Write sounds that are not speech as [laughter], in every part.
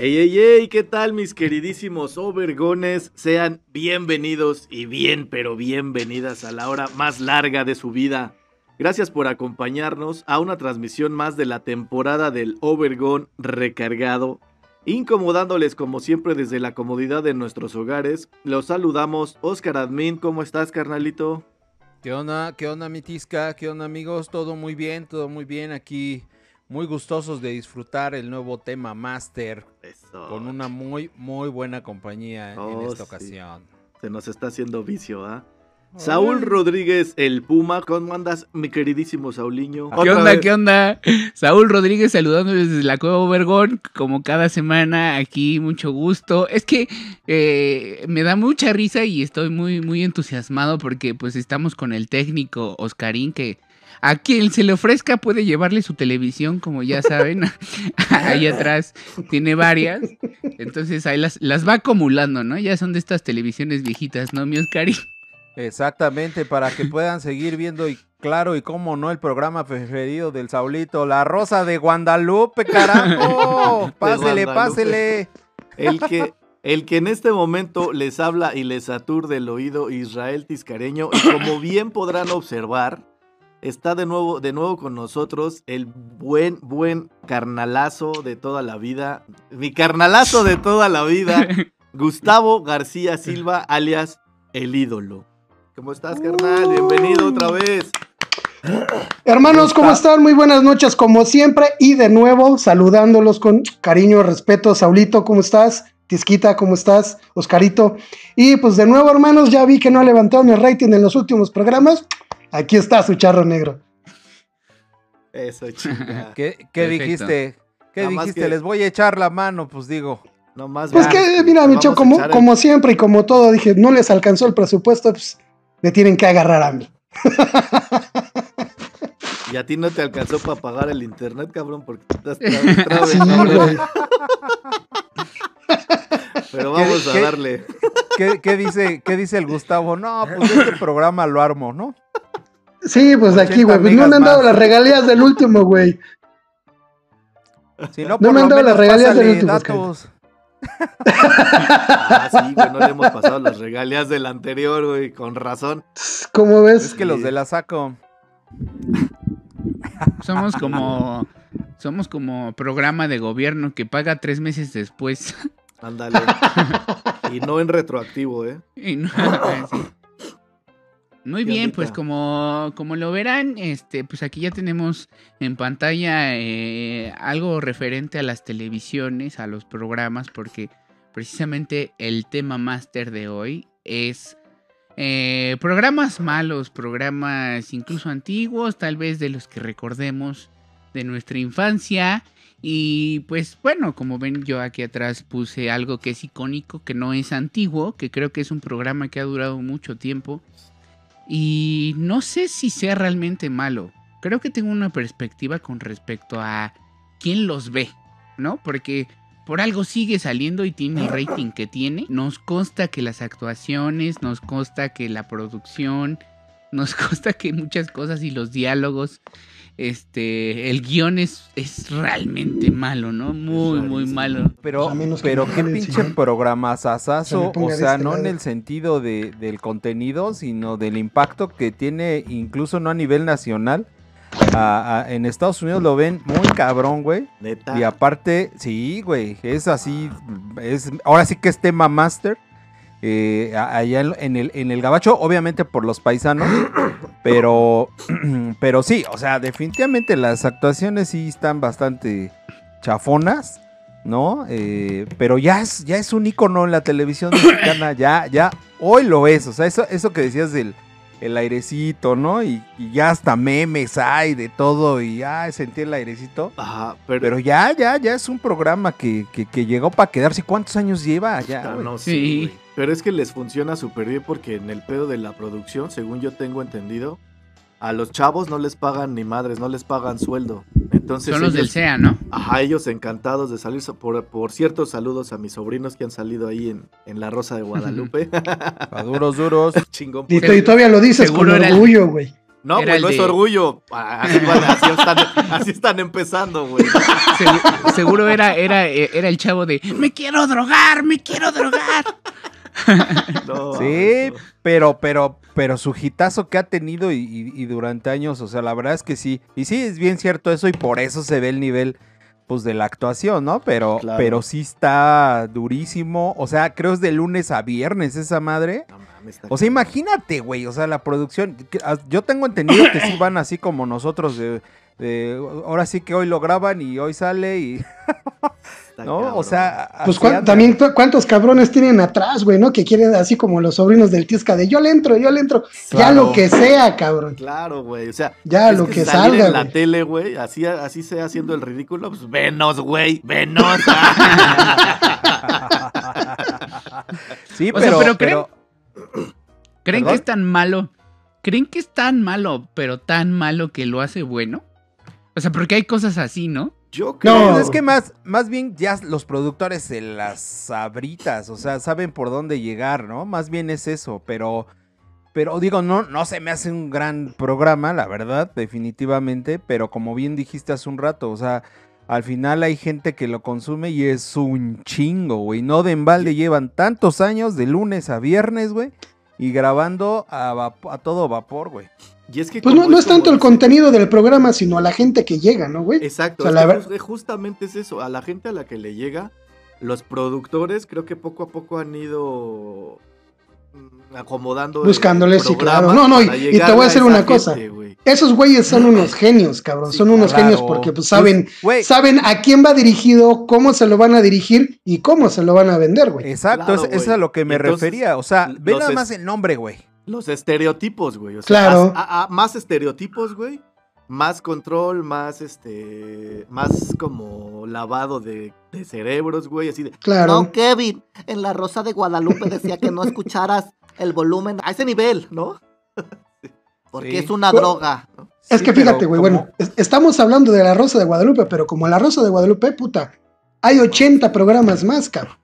Ey, ey, ey, ¿qué tal mis queridísimos overgones? Sean bienvenidos y bien, pero bienvenidas a la hora más larga de su vida. Gracias por acompañarnos a una transmisión más de la temporada del Overgon recargado. Incomodándoles como siempre desde la comodidad de nuestros hogares, los saludamos. Oscar Admin, ¿cómo estás, carnalito? ¿Qué onda? ¿Qué onda, mi tisca? ¿Qué onda, amigos? Todo muy bien, todo muy bien aquí muy gustosos de disfrutar el nuevo tema Master Eso. con una muy, muy buena compañía en Oh, esta sí. ocasión. Se nos está haciendo vicio, ¿ah? Saúl Rodríguez, el Puma. ¿Cómo andas, mi queridísimo Sauliño? ¿Qué onda? vez. ¿Qué onda? Saúl Rodríguez saludando desde la Cueva Obergón, como cada semana aquí, mucho gusto. Es que eh, me da mucha risa y estoy muy, muy entusiasmado porque pues estamos con el técnico Oscarín que a quien se le ofrezca puede llevarle su televisión, como ya saben, [laughs] ahí atrás tiene varias. Entonces ahí las, las va acumulando, ¿no? Ya son de estas televisiones viejitas, ¿no, mi Oscarín? Exactamente, para que puedan seguir viendo y claro, y cómo no, el programa preferido del Saulito, La Rosa de Guadalupe, carajo. [laughs] Pásele, Guadalupe. pásele. El que, el que en este momento les habla y les aturde el oído Israel Tiscareño. Y como bien podrán observar, está de nuevo, de nuevo con nosotros el buen, buen carnalazo de toda la vida. Mi carnalazo de toda la vida, [laughs] Gustavo García Silva, alias El Ídolo. ¿Cómo estás, carnal? Bienvenido otra vez. Hermanos, ¿cómo están? Muy buenas noches, como siempre, y de nuevo saludándolos con cariño, respeto. Saulito, ¿cómo estás? Tisquita, ¿cómo estás? Oscarito. Y pues de nuevo, hermanos, ya vi que no ha levantado mi rating en los últimos programas. Aquí está su charro negro. Eso, [laughs] chinga. ¿Qué, dijiste? ¿Qué Nada dijiste? que- Les voy a echar la mano, pues digo. No más. Pues que, mira, a como, el- como siempre y como todo, dije, no les alcanzó el presupuesto, pues me tienen que agarrar a mí. Y a ti no te alcanzó para pagar el internet, cabrón, porque tú estás tra- tra- Sí, cabrón. güey. [laughs] Pero vamos ¿Qué- a darle. ¿Qué, qué dice, ¿Qué dice el Gustavo? No, pues este programa lo armo, ¿no? Sí, pues de aquí, 80 güey. Pues no me han dado más. las regalías del último, güey. Si no, No por me han dado las regalías del último, datos. Ah, sí, güey, no le hemos pasado las regalías del anterior, güey, con razón. ¿Cómo ves? Es que los de la saco. Somos como... Somos como programa de gobierno que paga tres meses después. Ándale. Y no en retroactivo, ¿eh? [laughs] Y no- sí. Muy ¿Qué bien, pues como, como lo verán, este, pues aquí ya tenemos en pantalla eh, algo referente a las televisiones, a los programas, porque precisamente el tema máster de hoy es eh, programas malos, programas incluso antiguos, tal vez de los que recordemos de nuestra infancia. Y pues bueno, como ven yo aquí atrás puse algo que es icónico, que no es antiguo, que creo que es un programa que ha durado mucho tiempo. Y no sé si sea realmente malo. Creo que tengo una perspectiva con respecto a quién los ve, ¿no? Porque por algo sigue saliendo y tiene el rating que tiene. Nos consta que las actuaciones, nos consta que la producción, nos [laughs] consta que muchas cosas y los diálogos, este, el guion es, es realmente malo, ¿no? Muy, muy malo. Pero, pero qué pinche programa sasazo. O sea, este no en el sentido de, del contenido, sino del impacto que tiene, incluso no a nivel nacional. A- a- en Estados Unidos lo ven muy cabrón, güey. Neta. Y aparte, sí, güey, es así, es, ahora sí que es tema master. Eh, allá en, en el, en el gabacho, obviamente por los paisanos, [coughs] pero, [clears throat] pero sí, o sea, definitivamente las actuaciones sí están bastante chafonas, ¿no? Eh, pero ya es, ya es un icono en la televisión mexicana, ya, ya, hoy lo es, o sea, eso, eso que decías del, el airecito, ¿no? Y, y ya hasta memes hay de todo y ya sentí el airecito. Ajá, pero, Pero ya, ya, ya es un programa que, que, que llegó para quedarse. ¿Cuántos años lleva ya? Ah, no, sí. Pero es que les funciona súper bien porque en el pedo de la producción, según yo tengo entendido, a los chavos no les pagan ni madres, no les pagan sueldo. Entonces Son los del ellos, SEA, ¿no? ajá, ellos encantados de salir. Por, por cierto, saludos a mis sobrinos que han salido ahí en, en La Rosa de Guadalupe. [laughs] A duros, duros. [laughs] Chingón. Y, todavía lo dices con Seguro orgullo, güey. No, güey, el no es orgullo. Ah, Así, van- así están, así están empezando, güey. [laughs] Segu- seguro era, era, era el chavo de me quiero drogar, me quiero drogar. [laughs] No, Sí, no. pero, pero, pero su hitazo que ha tenido y, y- y durante años, o sea, la verdad es que sí. Y sí, es bien cierto eso y por eso se ve el nivel, pues, de la actuación, ¿no? Pero, Claro. pero sí está durísimo. O sea, creo es de lunes a viernes esa madre. No mames, está O sea, imagínate, güey, o sea, la producción. que- ah, Yo tengo entendido que sí [coughs] van así como nosotros de... de, ahora sí que hoy lo graban y hoy sale y... [laughs] Está ¿No? O sea... Pues cuán- también cu- cuántos cabrones tienen atrás, güey, ¿no? Que quieren así como los sobrinos del Tiesca de yo le entro, yo le entro. Ya lo que sea, cabrón. Claro, güey. O sea, Ya lo que salir salga, en la tele, güey, así, así sea haciendo el ridículo, pues venos, güey, venos. [laughs] Sí, O sea, pero... pero pero- ¿Creen ¿Perdón? que es tan malo? ¿Creen que es tan malo, pero tan malo que lo hace bueno? O sea, porque hay cosas así, ¿no? Yo creo. No. Es que más, más bien ya los productores se las sabritas, o sea, saben por dónde llegar, ¿no? Más bien es eso, pero, pero digo, no, no se me hace un gran programa, la verdad, definitivamente, pero como bien dijiste hace un rato, o sea, al final hay gente que lo consume y es un chingo, güey. No de embalde llevan tantos años, de lunes a viernes, güey, y grabando a, a todo vapor, güey. Y es que Pues no, no es tanto el contenido del programa, sino a la gente que llega, ¿no, güey? Exacto, O sea, es la justamente es eso. A la gente a la que le llega, los productores creo que poco a poco han ido mm, acomodando. Buscándoles, sí, claro. No, no, y- te voy a decir esa una cosa. Esos güeyes son unos genios, cabrón. Sí, son unos Claro. genios porque pues saben, Güey, saben a quién va dirigido, cómo se lo van a dirigir y cómo se lo van a vender, güey. Exacto, Claro, es, es güey. a lo que me Entonces, refería. O sea, ve nada es- más el nombre, güey. Los estereotipos, güey. O sea, Claro. as- a- a- más estereotipos, güey. Más control, más este. Más como lavado de, de cerebros, güey. Así de. Claro. No, Kevin, en La Rosa de Guadalupe decía que no escucharas el volumen a ese nivel, ¿no? [laughs] Porque Sí. es una Bueno, droga. ¿no? Es Sí, que fíjate, güey, como- bueno, es- estamos hablando de la Rosa de Guadalupe, pero como la Rosa de Guadalupe, puta, hay 80 programas más, cabrón,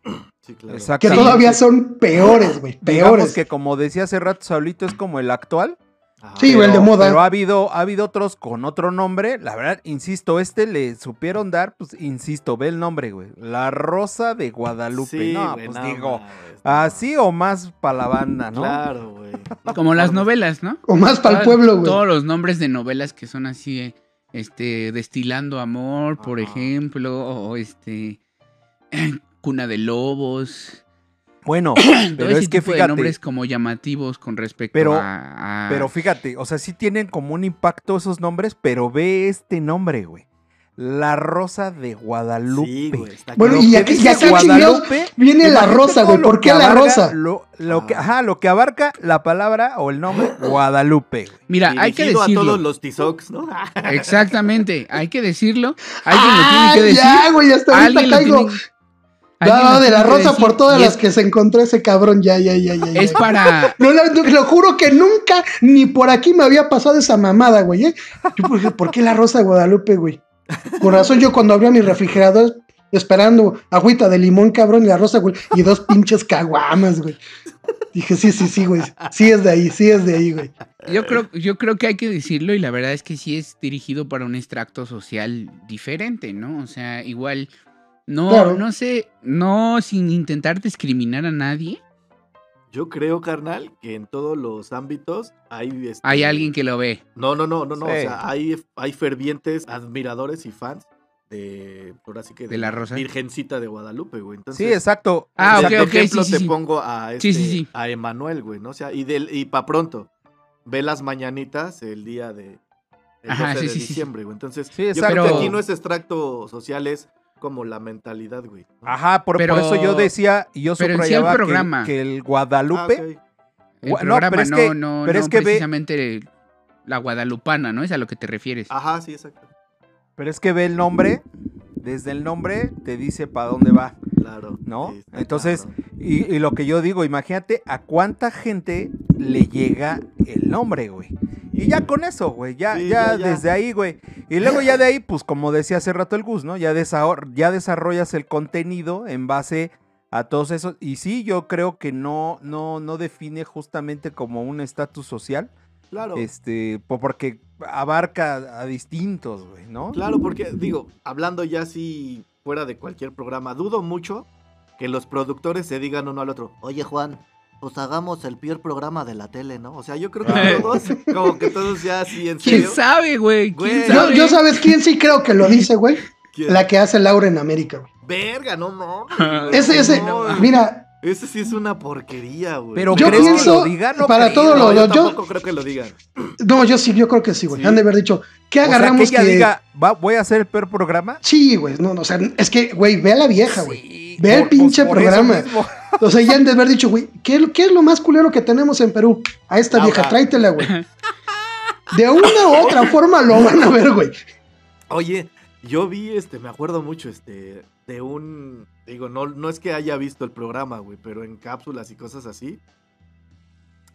Sí, claro. Que todavía son peores, güey, Digamos peores. que como decía hace rato Saulito, es como el actual. Ajá. Sí, güey, el de pero- moda. Pero ha habido, ha habido otros con otro nombre. La verdad, insisto, este le supieron dar, pues, insisto, ve el nombre, güey. La Rosa de Guadalupe. Sí, no, güey, pues no digo, así o más para la banda, ¿no? Claro, güey. No Como las novelas, ¿no? O más para el pueblo, güey. Todos los nombres de novelas que son así, este, Destilando Amor, por Ajá. ejemplo, o este, [clears throat] Cuna de Lobos. Bueno, [clears throat] pero ese es que tipo de fíjate, nombres como llamativos con respecto Pero- a, a- pero fíjate, o sea, sí tienen como un impacto esos nombres, pero ve este nombre, güey. La Rosa de Guadalupe. Sí, güey. está Bueno, y aquí- y dice acá chingados Guadalupe, Viene la rosa, güey. ¿Por qué la rosa? Lo, lo que, Ah. ajá, lo que abarca la palabra o el nombre [laughs] Guadalupe. güey. Mira, hay que Dirigido a decirlo. todos los tizocs, ¿no? [laughs] Exactamente, hay que decirlo. Alguien lo tiene que Ah, decir. ya, güey, hasta ahorita caigo. tiene- No, de la rosa decir, por todas las es- que se encontró ese cabrón, ya, ya, ya, ya. ya. Es para. [laughs] No, lo juro que nunca, ni por aquí me había pasado esa mamada, güey. ¿eh? Yo, ¿por, qué, por qué la Rosa de Guadalupe, güey? Con razón, yo cuando abría mi refrigerador esperando agüita de limón, cabrón, y la Rosa, güey, y dos pinches caguamas, güey. Dije, sí, sí, sí, güey. Sí es de ahí, sí es de ahí, güey. Yo creo, yo creo que hay que decirlo y la verdad es que sí es dirigido para un extracto social diferente, ¿no? O sea, igual, no, Claro. no sé, no sin intentar discriminar a nadie, Yo creo, carnal, que en todos los ámbitos hay. este, hay alguien que lo ve. No, no, no, no, no. O sea, hay, hay fervientes admiradores y fans de. Ahora sí que. De la Rosa. Virgencita de Guadalupe, güey. Entonces, Sí, exacto. Ah, ok, ok, ejemplo sí, sí, te sí. pongo a, este, Sí, sí, sí. a Emanuel, güey, ¿no? O sea, y, del, y pa' pronto, ve las mañanitas el día de. El Ajá, 12 sí, de sí, sí. diciembre, güey. Entonces, Sí, yo creo que aquí no es extracto social, es como la mentalidad, güey. ¿no? Ajá, por, eso yo decía y yo pero subrayaba el que- programa. que, el Ah, Guadalupe. El Gua- no, pero es no, que- no, pero no es que ve- precisamente la guadalupana, ¿no? Es a lo que te refieres. Ajá, sí, exacto. Pero es que ve el nombre, desde el nombre te dice para dónde va, Claro. ¿no? sí, Entonces, y, y lo que yo digo, imagínate a cuánta gente le llega el nombre, güey. Y ya con eso, güey, ya, Sí, ya, ya, ya. desde ahí, güey. Y luego ya de ahí, pues como decía hace rato el Gus, ¿no? Ya, desarrollas el contenido en base a todos esos. Y sí, yo creo que no, no, no define justamente como un estatus social, Claro. este, po- porque abarca a distintos, güey, ¿no? Claro, porque digo, hablando ya así fuera de cualquier programa, dudo mucho que los productores se digan uno al otro, Oye, Juan, pues hagamos el peor programa de la tele, ¿no? o sea, yo creo que todos, como que todos ya así en ¿Quién serio. sabe, güey? ¿Quién. Yo, sabe? yo sabes quién sí creo que lo dice, güey. ¿Quién? La que hace Laura en América, güey. Verga, no, no. Ese, ese, No, mira, ese sí es una porquería, güey. Pero Yo ¿crees pienso, que lo diga? No para creo. todo no, lo- yo yo- tampoco creo que lo digan. no, yo sí, yo creo que sí, güey. Sí. Han de haber dicho, ¿qué O sea, agarramos que ella diga, "Va, voy a hacer el peor programa. Sí, güey, no, no, o sea, es que, güey, ve a la vieja, güey. Ve el por- pinche por programa. [laughs] O sea, ya han de haber dicho, güey, ¿qué, es lo- ¿qué es lo más culero que tenemos en Perú? A esta vieja, tráetela, güey. [laughs] De una u otra [laughs] forma lo van a ver, güey. Oye, yo vi, este, me acuerdo mucho, este, de un, digo, no, no es que haya visto el programa, güey, pero en cápsulas y cosas así,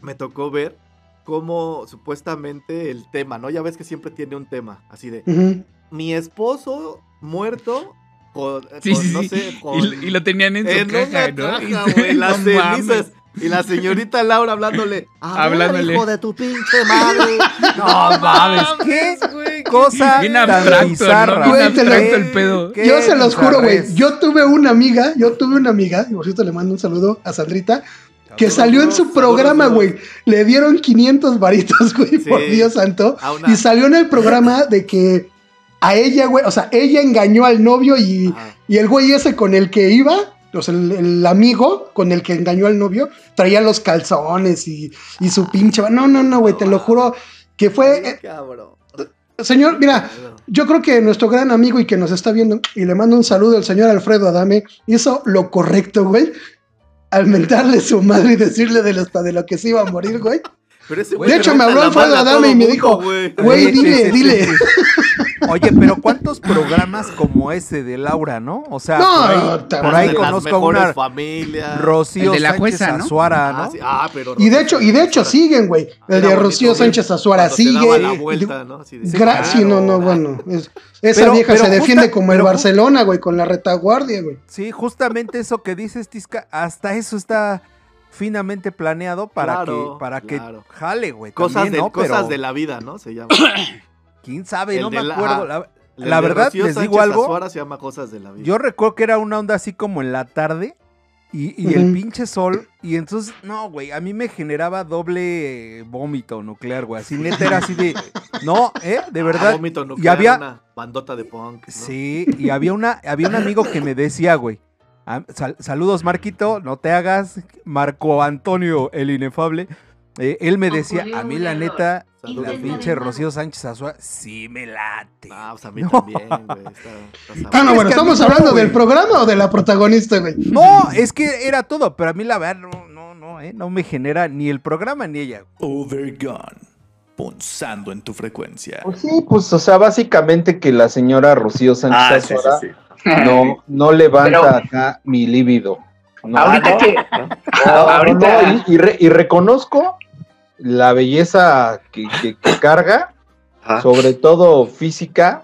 me tocó ver cómo supuestamente el tema, ¿no? Ya ves que siempre tiene un tema, así de, mi esposo muerto, con, Sí, con, sí, no sí. sé, con... Y, y lo tenían en su caja, ¿no? caja, [laughs] las no mames. cenizas. Y la señorita Laura hablándole. A Hablándole. ver, hijo de tu pinche madre. [laughs] No mames, qué güey, cosa Bien tan abstracto, bizarra. ¿no? Bien Qué- abstracto el pedo. Yo se los juro, güey. Yo tuve una amiga, yo tuve una amiga, y por cierto le mando un saludo a Sandrita, que salió en su programa, güey. Le dieron 500 varitos, [laughs] güey, Sí. por Dios santo. Una- Y salió en el programa de que a ella, güey, o sea, ella engañó al novio y, y el güey ese con el que iba, o sea, el, el amigo con el que engañó al novio, traía los calzones y, y su pinche... No, no, no, güey, te lo juro que fue... eh, Cabrón. señor, mira, yo creo que nuestro gran amigo y que nos está viendo, y le mando un saludo al señor Alfredo Adame, hizo lo correcto, güey. Al mentarle su madre y decirle de lo, hasta de lo que se iba a morir, güey. Pero ese De hecho, me habló Alfredo Adame y me dijo, güey. Güey, Sí, sí, dile, sí, dile. sí, [laughs] Oye, pero ¿cuántos programas como ese de Laura, no? O sea, No, por ahí, ta- por ahí de las conozco a una familias. Rocío El de la Sánchez jueza, ¿no? Azuara, Ah, ¿no? sí. Ah, pero Y de hecho, y de hecho siguen, güey. El Era de Rocío Sánchez Azuara sigue. la vuelta, ¿no? Así de- Gra- Claro. sí, no, no, bueno. es- esa Pero- vieja pero se defiende justa- como el Barcelona, güey, con la retaguardia, güey. Sí, justamente eso que dices, Tisca, hasta eso está finamente planeado para Claro, que para claro. que jale, güey. Cosas, también, de, ¿no? cosas Pero, de la vida, ¿no? Se llama. [coughs] quién sabe, El no me la- acuerdo. La, verdad, les digo Sánchez algo. Azuara se llama Cosas de la vida. Yo recuerdo que era una onda así como en la tarde y, y el pinche sol. Y entonces, no, güey, a mí me generaba doble eh, vómito nuclear, güey. Así neta era así de. No, ¿eh? De Ah, verdad. vómito y nuclear, había- una bandota de punk. ¿no? Sí, y había una, había un amigo que me decía, güey. Sal- saludos, Marquito, no te hagas. Marco Antonio, el inefable. eh, él me decía, a mí la neta, Saludos, la pinche Rocío Sánchez Azuara, sí me late. Ah, pues a mí No. también, güey. [laughs] Ah, no, bueno, ¿estamos hablando del programa o de la protagonista, güey? No, es que era todo, pero a mí la verdad no, no, no, eh, no me genera ni el programa ni ella. Overgone. Punzando en tu frecuencia. Pues sí, pues, o sea, básicamente que la señora Rocío Sánchez Ah, sí, sí, sí. No, no levanta Pero- acá mi líbido. No, Ahorita no, que. [laughs] no, ahorita. no, y, y re- y reconozco la belleza que, que- que carga, Ajá. sobre todo física,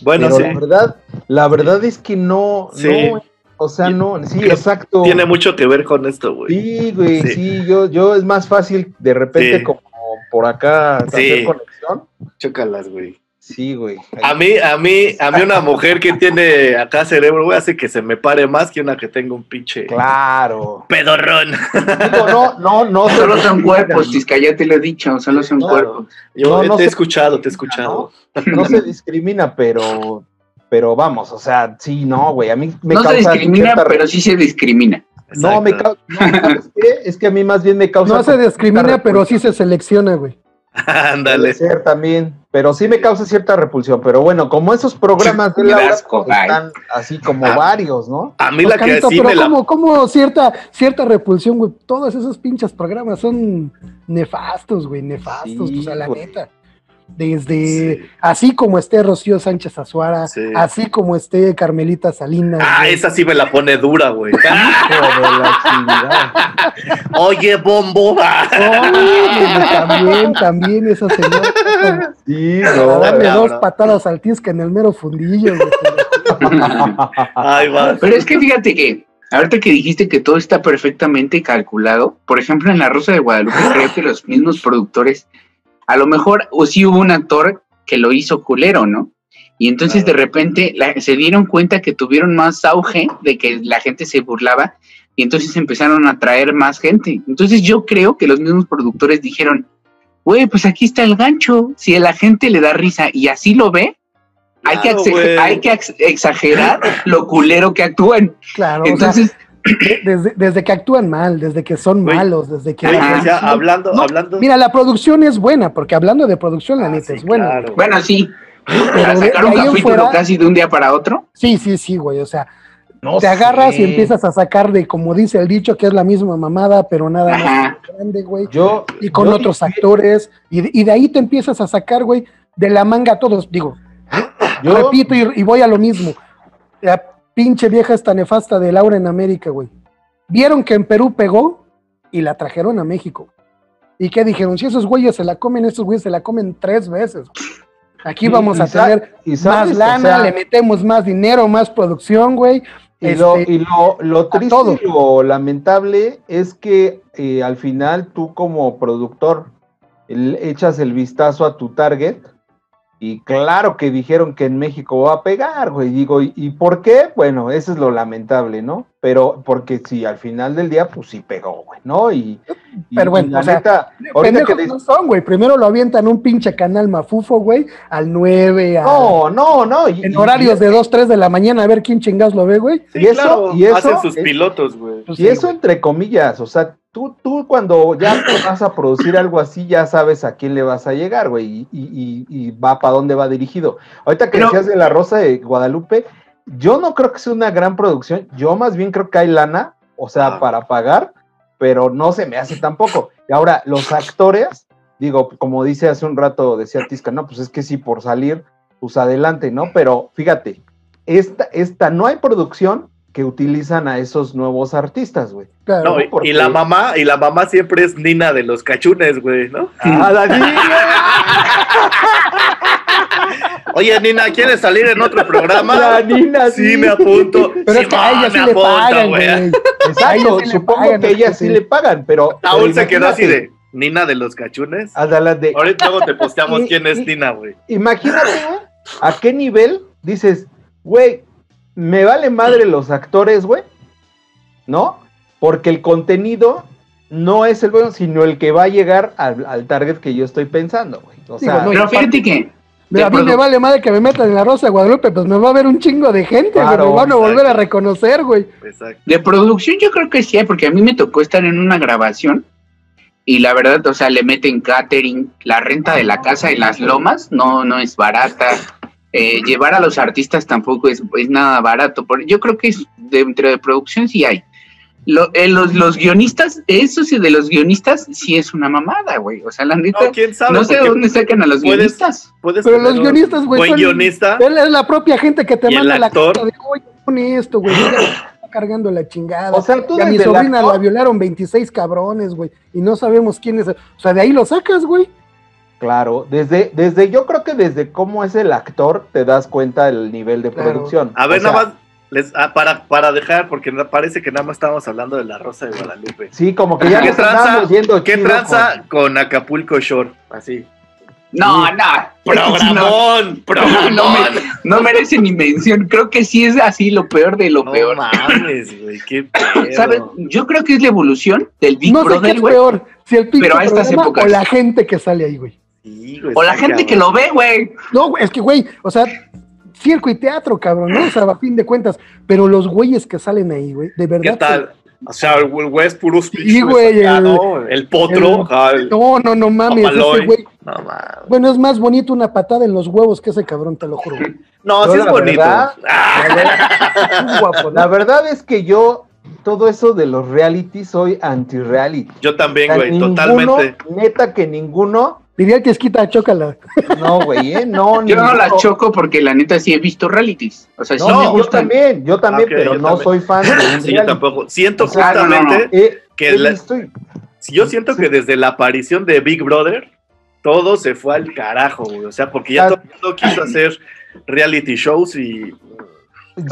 Bueno, pero sí. la verdad, la verdad es que no, Sí. no, o sea, no, sí, Creo- exacto. Tiene mucho que ver con esto, güey. Sí, güey, Sí. sí. yo, yo es más fácil de repente Sí. como por acá hacer Sí. conexión. Chócalas, güey. Sí, güey. A mí, a mí, a mí una mujer que tiene acá cerebro, güey, hace que se me pare más que una que tenga un pinche Claro. pedorrón. Digo, no, no, no. Solo son cuerpos, Tisca, ya te lo he dicho, solo son No, cuerpos. Yo No, no te he escuchado, te he escuchado. No se discrimina, pero, pero vamos, o sea, sí, no, güey. A mí me No se causa discrimina, cierta- pero sí se discrimina. No, me causa. Es que a mí más bien me causa. No se discrimina, pero sí se selecciona, güey. [laughs] Ándale. ser también. Pero sí me causa cierta repulsión. Pero bueno, como esos programas de Laura asco, ay. están así como Ah. varios, ¿no? A mí la que Oscarito, sí pero me la. como, como cierta, cierta repulsión, güey. Todos esos pinches programas son nefastos, güey, nefastos, Sí, o sea, la güey. neta. Desde, Sí. así como esté Rocío Sánchez Azuara, Sí. así como esté Carmelita Salinas. Ah, güey. esa sí me la pone dura, güey. Hijo de la chingada. Oye, bombo. Óyeme, también, también esa señora. Sí, no, darle dos patadas al tisca en el mero fundillo, güey. Ahí va. Pero es que fíjate que, ahorita que dijiste que todo está perfectamente calculado, por ejemplo, en La Rosa de Guadalupe, creo que los mismos productores, a lo mejor, o sí hubo un actor que lo hizo culero, ¿no? Y entonces de repente la- se dieron cuenta que tuvieron más auge de que la gente se burlaba y entonces empezaron a traer más gente. Entonces yo creo que los mismos productores dijeron, güey, pues aquí está el gancho. Si a la gente le da risa y así lo ve, hay, que hay exagerar lo culero que actúan. Claro, o sea, Entonces, desde, desde que actúan mal, desde que son malos, desde que... Sea, hablando, No, hablando. Mira, la producción es buena, porque hablando de producción, la Ah, neta sí, es buena. claro. bueno, sí. Pero sacar un capítulo fuera- casi de un día para otro. Sí, sí, sí, güey. O sea, No te agarras sé. y empiezas a sacar de, como dice el dicho, que es la misma mamada, pero nada más grande, güey. Yo, Y con yo otros dije- actores. Y, de- y de ahí te empiezas a sacar, güey, de la manga a todos. Digo, Yo, repito y, y voy a lo mismo. La pinche vieja esta nefasta de Laura en América, güey. Vieron que en Perú pegó y la trajeron a México. ¿Y qué dijeron? Si esos güeyes se la comen, estos güeyes se la comen tres veces. Aquí vamos y a tener y más o lana, sea, le metemos más dinero, más producción, güey. Y, lo, Este, y lo, lo triste y lo lamentable es que eh, al final tú como productor el- echas el vistazo a tu target y claro que dijeron que en México va a pegar, güey. Digo, ¿y, y por qué? Bueno, eso es lo lamentable, ¿no? Pero porque sí, al final del día, pues sí pegó, güey, ¿no? Y, y- Pero bueno, y la o sea, neta, ahorita que Pendejos des- no son, güey. Primero lo avientan un pinche canal mafufo, güey, al 9, a- No, no, no. y- en y- horarios de 2, 3 de la mañana, a ver quién chingados lo ve, güey. Sí, y eso- claro, y eso hacen sus es- pilotos, güey. Pues Y sí, eso güey. entre comillas, o sea, tú, tú cuando ya vas a producir algo así, ya sabes a quién le vas a llegar, güey, y, y- y- va para dónde va dirigido. Ahorita que Pero- decías de La Rosa de Guadalupe, yo no creo que sea una gran producción, yo más bien creo que hay lana, o sea, para pagar, pero no se me hace tampoco. Y ahora, los actores, digo, como dice hace un rato, decía Tisca, no, pues es que sí, por salir, pues adelante, ¿no? Pero fíjate, esta, esta no hay producción que utilizan a esos nuevos artistas, güey. Claro. No, y, porque- y la mamá, y la mamá siempre es Nina de los cachunes, güey, ¿no? ¡Ah, la niña! [laughs] Oye, Nina, ¿quieres salir en otro programa? La Nina, Sí, me apunto. Pero es que a ella sí me le apunto, pagan, güey. Exacto, A ella sí supongo pagan, que ella este, sí le pagan, pero. Aún se quedó así de Nina de los cachunes. de- Ahorita luego te [laughs] posteamos Y- quién es y- Nina, güey. Imagínate, güey, a qué nivel dices, güey, me vale madre los actores, güey, ¿no? Porque el contenido no es el bueno, sino el que va a llegar al, al target que yo estoy pensando, güey. O Digo, sea, no, Pero fíjate que. Mira, a mí me vale madre que me metan en la Rosa de Guadalupe, pues me va a ver un chingo de gente, güey, Claro, me van a volver a reconocer, güey. Exacto. De producción yo creo que sí hay, porque a mí me tocó estar en una grabación y la verdad, o sea, le meten catering, la renta de la casa y las lomas no, no es barata. Eh, llevar a los artistas tampoco es, es nada barato. Por- yo creo que es dentro de producción sí hay. Lo- eh, los, los guionistas, eso sí, de los guionistas sí es una mamada, güey. O sea, la neta, No, quién sabe. no sé de dónde sacan a los puedes- guionistas. puedes Pero los guionistas, güey, Buen son- guionista. Él es la propia gente que te ¿Y el manda la actor? carta de, oye, pone esto, güey, mira, está cargando la chingada. o sea, tú y a mi sobrina la violaron 26 cabrones, güey, y no sabemos quién es. O sea, de ahí lo sacas, güey. Claro, desde, desde, yo creo que desde cómo es el actor te das cuenta del nivel de Claro. producción. A ver, O sea, nada más, les, ah, para, para dejar, porque no- parece que nada más estábamos hablando de la Rosa de Guadalupe. Sí, como que ya ¿Qué nos tranza, yendo ¿qué chido tranza con... Acapulco Shore? Así. No, no. Programón, [laughs] No, programón. no, me- no merece ni mención. Creo que sí es así lo peor de lo No peor. mames, güey, qué pedo. [laughs] ¿Sabes? Yo creo que es la evolución del Big no sé qué Brother, es peor, si el Pero a estas épocas. o la gente que sale ahí, güey. Sí, güey, O la gente que lo ve, güey. No, güey, es que, güey, o sea, circo y teatro, cabrón, ¿no? O sea, a fin de cuentas, pero los güeyes que salen ahí, güey, de verdad. ¿Qué tal? O sea, el güey es puro speech. Sí, güey, el- ¿no? El potro. el- ajá, el- No, no, no mames, Papaloy. ese güey. No mames. Bueno, es más bonito una patada en los huevos que ese cabrón, te lo juro. güey. [laughs] No, sí es bonito. verdad- [laughs] Ah, Un guapo, ¿no? La verdad es que yo, todo eso de los reality, soy anti-reality. yo también, O sea, güey, ninguno, totalmente. Neta que ninguno. Diría que es quita, chócala. No, güey, ¿eh? No, [laughs] Yo no la ninguno. choco porque la neta sí he visto realities. O sea, sí No, me yo también, yo también, Ok, pero yo no también. soy fan de [laughs] Sí, yo tampoco. Siento O sea, no, no, no. justamente He- que he la- visto y- yo siento que desde la aparición de Big Brother todo se fue al carajo, güey. O sea, porque ya Ah. todo el mundo quiso hacer reality shows y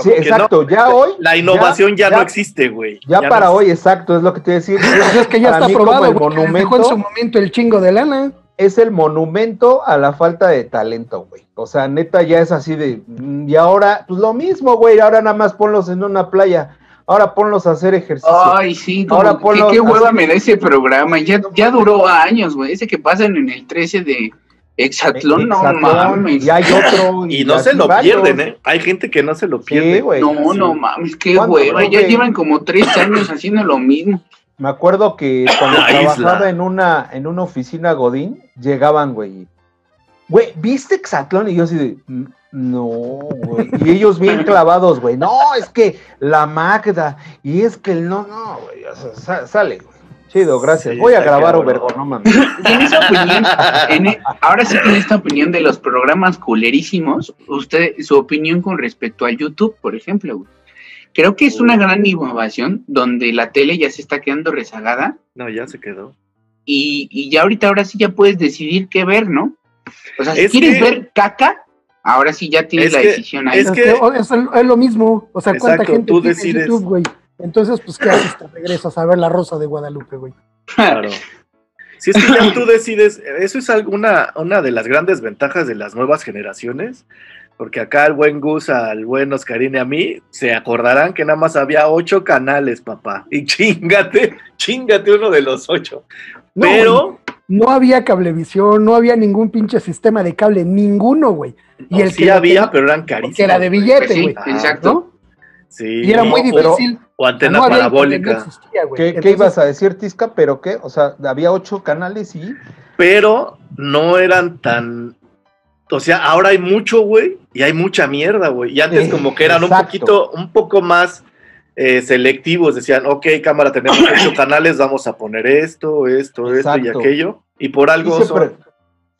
Sí, exacto, ya hoy. la innovación ya, no existe, güey. Ya, para no hoy, exacto, es lo que te decía. [laughs] Es que ya Para está probado, güey. dejó en su momento el chingo de lana. Es el monumento a la falta de talento, güey. O sea, neta, ya es así de. mm, Y ahora, pues lo mismo, güey. Ahora nada más ponlos en una playa. Ahora ponlos a hacer ejercicio. Ay, sí, como, Ahora ¿qué, ponlo qué hueva así. me da ese programa. Ya, ya duró años, güey. Ese que pasan en el 13 de Exatlón, no mames. Y hay otro. [laughs] Y no se lo varios. pierden, ¿eh? Hay gente que no se lo pierde. Sí, güey. No, no mames, qué ¿Cuándo, hueva. Ya llevan como tres años haciendo lo mismo. Me acuerdo que [coughs] cuando trabajaba en una, en una oficina Godín, llegaban, güey. Güey, ¿viste Exatlón? Y yo así de, "Mm, no, güey. Y ellos bien [laughs] clavados, güey. No, es que la Magda, y es que el no, no, güey. O sea, sale, güey. Chido, gracias. Sí, Voy a grabar. Obergo, no mames. En esa opinión, en ahora sí que en esta opinión de los programas culerísimos, usted, su opinión con respecto a YouTube, por ejemplo, güey. Creo que es una gran innovación donde la tele ya se está quedando rezagada No, ya se quedó. y, y ya ahorita, ahora sí ya puedes decidir qué ver, ¿no? O sea, si Es quieres que- ver caca, ahora sí ya tienes Es la que- decisión ahí. es que- es, es lo mismo. O sea, ¿cuánta Exacto, gente tú tiene decides. YouTube, güey? Entonces, pues, ¿qué haces? Te regresas a ver La Rosa de Guadalupe, güey. Claro. Si es que ya tú [laughs] decides, eso es alguna una de las grandes ventajas de las nuevas generaciones, porque acá el buen Gus, al buen Oscarín y a mí, se acordarán que nada más había ocho canales, papá. Y [laughs] chingate, chingate uno de los ocho. No, Pero, No había cablevisión, no había ningún pinche sistema de cable, ninguno, güey. Y no, el sí que había, tenía- pero eran carísimos. Que era de güey. billete, Pues sí, güey. Ajá. exacto. ¿no? Sí, Y era no, muy pero- difícil. o antena no parabólica. existía. ¿Qué, ibas a decir, Tisca? ¿Pero qué? O sea, había ocho canales y... pero no eran tan. O sea, ahora hay mucho, güey, y hay mucha mierda, güey. Y antes, Eh, como que eran un poquito, un poco más eh, selectivos. Decían, ok, cámara, tenemos [coughs] ocho canales, vamos a poner esto, esto, esto y aquello. Y por algo Sí se son- pre-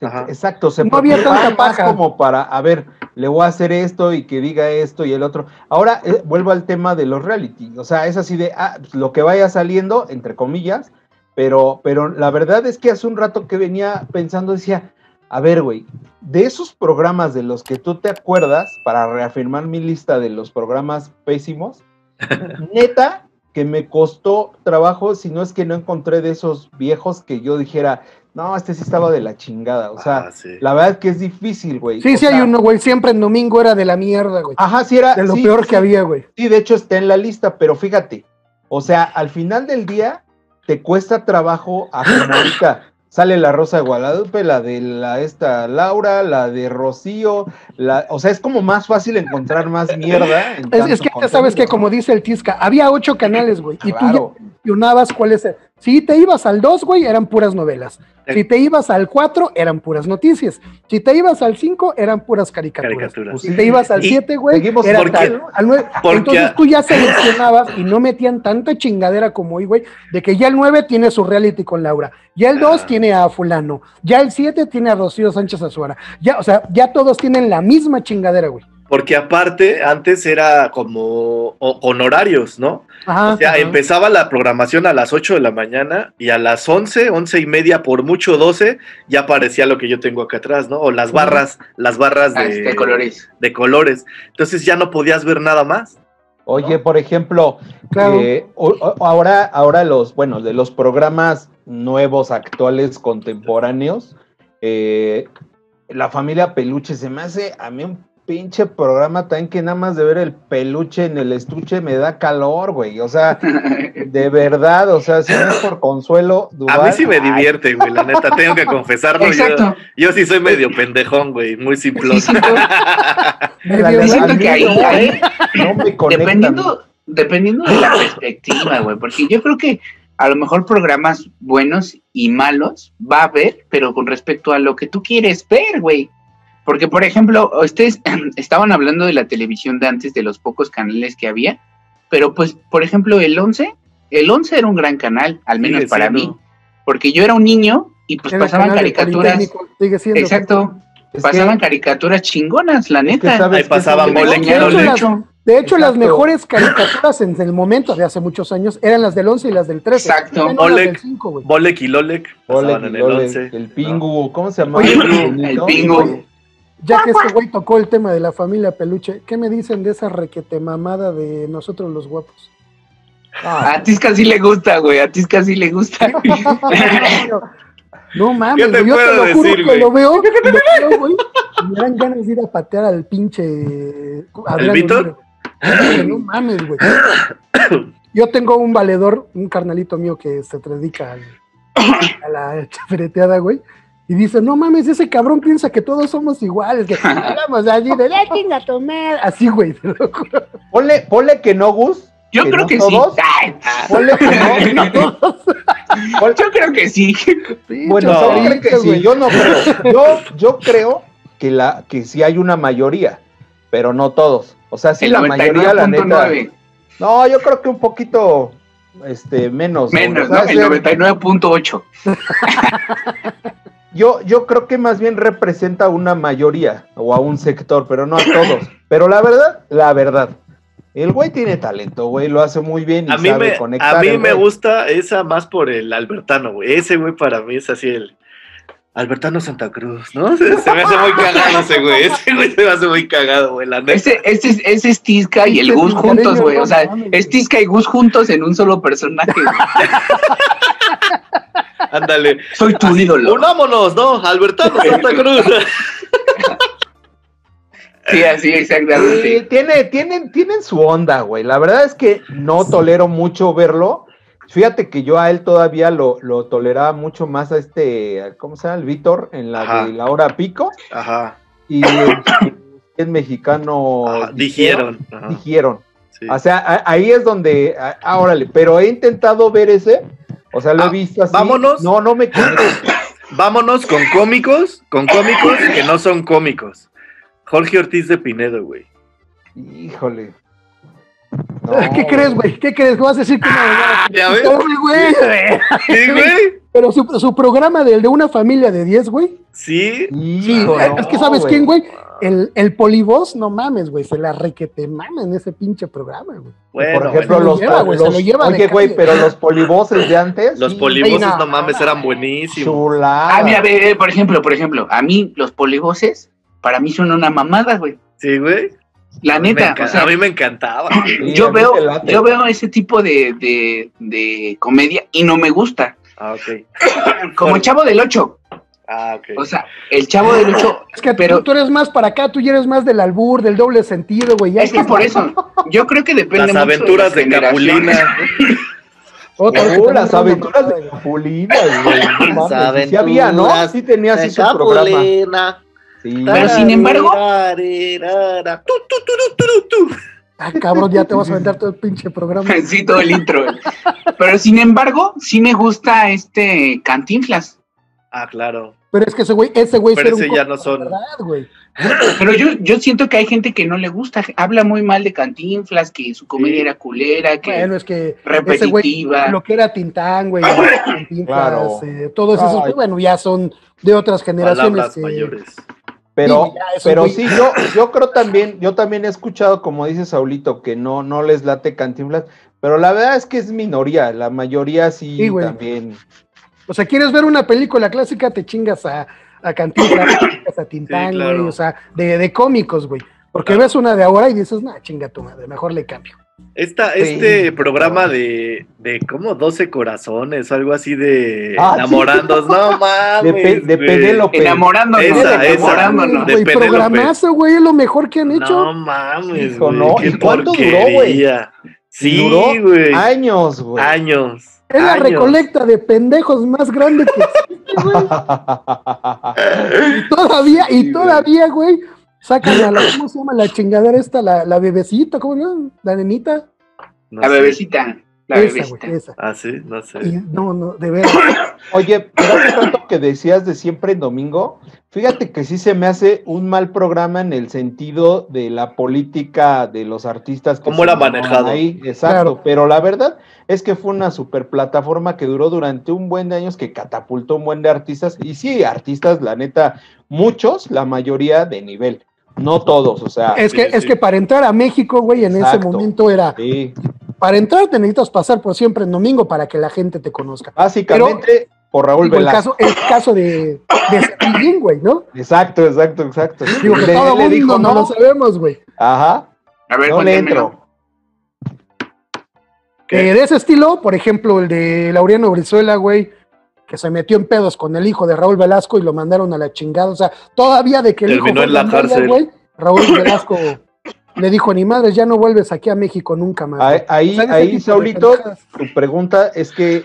Ajá. Exacto, se No había tanta paja. como para, a ver, le voy a hacer esto y que diga esto y el otro. Ahora eh, vuelvo al tema de los reality, o sea, es así de, ah, pues, lo que vaya saliendo, entre comillas, pero, pero la verdad es que hace un rato que venía pensando, decía, a ver, güey, de esos programas de los que tú te acuerdas, para reafirmar mi lista de los programas pésimos, [laughs] neta, que me costó trabajo, si no es que no encontré de esos viejos que yo dijera, no, este sí estaba de la chingada. O sea, Ah, sí. la verdad que es difícil, güey. Sí, O sí hay uno, güey. Siempre en domingo era de la mierda, güey. Ajá, sí era. De lo sí, peor sí, que había, güey. Sí, de hecho está en la lista, pero fíjate, o sea, al final del día te cuesta trabajo, [coughs] a sale la Rosa de Guadalupe, la de la esta Laura, la de Rocío, la, o sea, es como más fácil encontrar más mierda. en Es, es que ya sabes que, como dice el Tisca, había ocho canales, güey. Y tú ya seleccionabas cuáles eran. Si te ibas al 2, güey, eran puras novelas. Si te ibas al 4, eran puras noticias. Si te ibas al 5, eran puras caricaturas. Caricaturas. Si te ibas al Y 7, güey, seguimos era ¿por qué? tal. Al nueve- Porque- Entonces tú ya seleccionabas y no metían tanta chingadera como hoy, güey, de que ya el 9 tiene su reality con Laura, ya el 2 Ah. tiene a fulano, ya el 7 tiene a Rocío Sánchez Azuara. Ya, o sea, ya todos tienen la misma chingadera, güey. Porque aparte, antes era como o- con horarios, ¿no? Ajá, O sea, ajá. empezaba la programación a las 8 de la mañana y a las 11, 11 y media, por mucho 12, ya aparecía lo que yo tengo acá atrás, ¿no? O las barras, las barras Ah, de, de colores. de colores. Entonces ya no podías ver nada más. Oye, por ejemplo, Claro. eh, o- o- ahora, ahora los, bueno, de los programas nuevos, actuales, contemporáneos, eh, la familia Peluche se me hace a mí un pinche programa también que nada más de ver el peluche en el estuche me da calor, güey. O sea, [laughs] de verdad, o sea, si no es por consuelo, A mí Duval, sí me ay, divierte, güey, la neta, tengo que confesarlo. Yo, Exacto. yo sí soy medio pendejón, güey, muy simplón. Sí, [laughs] siento- siento a que ahí- no, ahí- no me conecta. dependiendo, dependiendo de la perspectiva, güey, porque yo creo que a lo mejor programas buenos y malos va a haber, pero con respecto a lo que tú quieres ver, güey. Porque, por ejemplo, ustedes [clears throat] estaban hablando de la televisión de antes, de los pocos canales que había, pero pues, por ejemplo, el 11, el 11 era un gran canal, al menos Sigue para siendo. mí, porque yo era un niño y pues Era el pasaban caricaturas, Politécnico, Sigue siendo. exacto, Es pasaban que- caricaturas chingonas, la neta. Ahí pasaban Mole De hecho, de hecho, las mejores caricaturas en el momento de hace muchos años eran las del 11 y las del 13. Exacto. Del 5, güey. Bolek y Lolek el Ole, 11. el. Pingu, ¿cómo se llama? Oye, el Pingu. Ya que este güey tocó el tema de la familia peluche, ¿qué me dicen de esa requete mamada de nosotros los guapos? Ah, A Tisca sí le gusta, güey, a Tisca sí le gusta. [laughs] No mames, ¿Qué te güey, yo te puedo lo juro decir, que güey? lo veo, lo veo, güey, y me dan ganas de ir a patear al pinche Adrián Víctor? No mames, güey. Yo tengo un valedor, un carnalito mío que se dedica al- a la chafereteada, güey. Y dice, no mames, ese cabrón piensa que todos somos iguales, que [laughs] hablamos allí de, "Ya chinga tu madre". Así, güey, te lo juro. ponle, ponle que no, Gus. Yo ¿Que creo no que todos? sí. Ponle que no. Ponle- [laughs] Yo creo que sí. Bueno, Pinche yo creo que sí, yo no creo. Yo, yo creo que la, que sí hay una mayoría, pero no todos. O sea, sí El la mayoría, la neta. 99.9. No, yo creo que un poquito este, menos. ¿no? Menos, O sea, ¿no? El ser- 99.8. [laughs] Yo, yo creo que más bien representa a una mayoría o a un sector, pero no a todos. [clears throat] Pero la verdad, la verdad, el güey tiene talento, güey, lo hace muy bien y A mí, sabe me, conectar. a mí me güey. gusta esa más por el Albertano, güey. Ese güey para mí es así el Albertano Santa Cruz, ¿no? Se, [laughs] se me hace muy cagado ese güey. Ese güey se me hace muy cagado, güey. La neta. Ese, ese, es- ese es Tisca y el Ese Gus juntos, güey. O sea, es Tisca y Gus juntos en un solo personaje. güey. [laughs] Ándale. Soy tu Así, ídolo. Unámonos, ¿no? Albertano [laughs] Santa Cruz. Sí, así, Sí, exactamente. tiene, tienen, tienen su onda, güey. La verdad es que no tolero mucho verlo. Fíjate que yo a él todavía lo, lo toleraba mucho más a este, ¿cómo se llama? El Víctor en la Ajá. de la hora pico. Ajá. Y el, el mexicano Ajá, Dijeron. Ajá, Dijeron. sí. O sea, a- ahí es donde, a- órale, pero he intentado ver ese, o sea, lo he Ah, visto así. vámonos. No, no me. [coughs] Vámonos con cómicos, con cómicos que no son cómicos. Jorge Ortiz de Pinedo, güey. Híjole. [laughs] ¿Qué crees, güey? ¿Qué crees? ¿Vas a decir que no? [laughs] ¿Ya ves? Pobre [laughs] güey. Sí, güey. Pero su, su programa del de una familia de 10, güey. Sí. Sí, es que ¿sabes quién, güey? El, el polivoz, no mames, güey. Se la requete mamen ese pinche programa, güey. Bueno, Por ejemplo, se lo los, lleva, güey, se los- lo lleva de Oye, güey, calle. pero los polivoces de antes. los sí, polivoces, no, no mames, eran buenísimos. chulada. Ah, mira, ve, ve, por ejemplo, por ejemplo, a mí los polivoces, para mí son una mamada, güey. Sí, güey. La A mí neta, enca- o sea, a mí me encantaba. [clears throat] Sí, a yo mí veo, yo veo ese tipo de, de, de comedia y no me gusta. Ah, ok. Como el chavo del 8. Ah, ok. O sea, el chavo del 8. Es que Pero- tú, tú eres más para acá, tú ya eres más del albur, del doble sentido, güey. Es que por eso, yo creo que depende Las mucho aventuras de, las generaciones. Capulina. Otra Oh, las aventuras de Capulina, güey. Las Sí había, ¿no? aventuras Sí tenía así de su programa. Sí. Pero sin embargo- tu, tu, tu, tu, tu. Ah, cabrón, ya te vas a vender todo el pinche programa. [laughs] sí, todo el intro. Pero sin embargo, sí me gusta este Cantinflas. Ah, claro. Pero es que ese güey, ese güey Pero un ese ya no son- verdad, güey. [clears throat] Pero yo, yo siento que hay gente que no le gusta. Habla muy mal de Cantinflas, que su comedia Sí. era culera, que Bueno, es que ese güey, repetitiva. lo que era Tintán, güey, [clears throat] Cantinflas, Claro. eh, todos esos, Ay. bueno, ya son de otras generaciones. Que- mayores. Pero, ya, pero güey. sí, yo, yo creo también, yo también he escuchado, como dice Saulito, que no, no les late Cantinflas, pero la verdad es que es minoría, la mayoría sí, también. O sea, quieres ver una película clásica, te chingas a, a Cantinflas, te chingas a [coughs] Tintán, Sí, claro. güey, o sea, de, de cómicos, güey. Porque ves una de ahora y dices, nah, chinga tu madre, mejor le cambio. Esta, Sí. este programa de, de como 12 corazones o algo así de Ah, sí. enamorandos, no [laughs] De, mames. Pe- de güey. Penélope. Enamorándonos, Esa, esa. enamorándonos. De Güey, Penélope. programazo, güey, es lo mejor que han hecho. No mames, Hijo, güey, no. qué ¿Y cuánto duró, porquería. Sí, Duró güey. Años, güey. Años. Es la recolecta de pendejos más grande que existe, güey. Y todavía, y todavía, güey, sacan a la, ¿cómo se llama la chingadera esta? La, la bebecita, ¿cómo se llama? La nenita. No La sé. bebecita. La esa, bebecita. güey, esa. Ah, sí, no sé. Y no, no, de veras. [coughs] Oye, pero hace tanto que decías de siempre en domingo, fíjate que sí se me hace un mal programa en el sentido de la política de los artistas. que ¿Cómo era manejado? Ahí, exacto, Claro. pero la verdad es que fue una super plataforma que duró durante un buen de años que catapultó un buen de artistas. Y sí, artistas, la neta, muchos, la mayoría de nivel, no todos, o sea. Es que, sí, es sí. que para entrar a México, güey, en ese momento era, Sí, para entrar te necesitas pasar por siempre en domingo para que la gente te conozca. básicamente por Raúl Digo, el Velasco. caso, el caso de, de Cepillín, güey, ¿no? Exacto, exacto, exacto. Digo que Le- todo le mundo dijo, no, no, lo sabemos, güey. Ajá, A ver, no le entro. Eh, de ese estilo, por ejemplo, el de Laureano Brizuela, güey, que se metió en pedos con el hijo de Raúl Velasco y lo mandaron a la chingada. O sea, todavía de que el Terminó hijo en la cárcel. güey, Raúl [coughs] Velasco le dijo, ni madres, ya no vuelves aquí a México nunca más. Ahí, güey". ahí, ahí, Saulito, tu pregunta es que eh,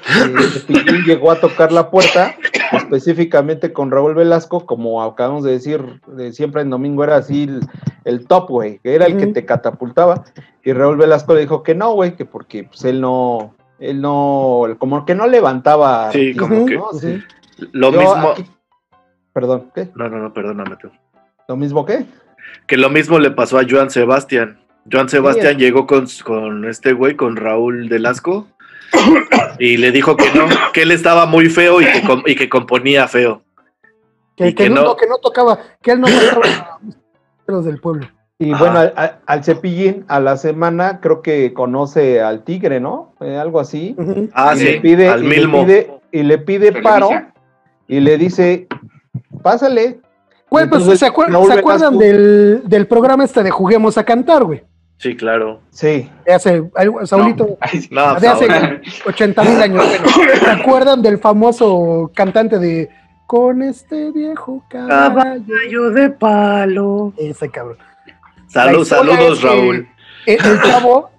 Cepillín llegó a tocar la puerta, específicamente con Raúl Velasco, como acabamos de decir, de siempre en domingo era así el, el top, güey, que era el que te catapultaba, y Raúl Velasco le dijo que no, güey, que porque pues él no, él no, como que no levantaba. Sí, artistas, como que- ¿no? Sí. Lo Yo mismo. aquí- Perdón, ¿qué? No, no, no, perdóname tú. ¿Lo mismo qué? Que lo mismo le pasó a Joan Sebastián. Joan Sebastián llegó con, con este güey, con Raúl Velasco, [coughs] y le dijo que no, que él estaba muy feo y que, com- y que componía feo. Que, y que que no, no- que no tocaba, que él no mostraba [coughs] los del pueblo. Y Ajá. bueno, al, Cepillín a la semana creo que conoce al Tigre, ¿no? Eh, algo así. Ah, y sí, le pide, al y le Milmo. pide, y le pide paro y le dice, pásale. Güey, pues Entonces, ¿se, acuer- Raúl ¿se acuerdan del, del programa este de Juguemos a Cantar, güey? Sí, claro. Sí, De hace, Saulito. No, de hace ahora- 80 mil años. bueno. [laughs] ¿Se acuerdan del famoso cantante de Con este viejo caballo? Caballo de palo. Ese cabrón. Salud, saludos, Raúl. El, el chavo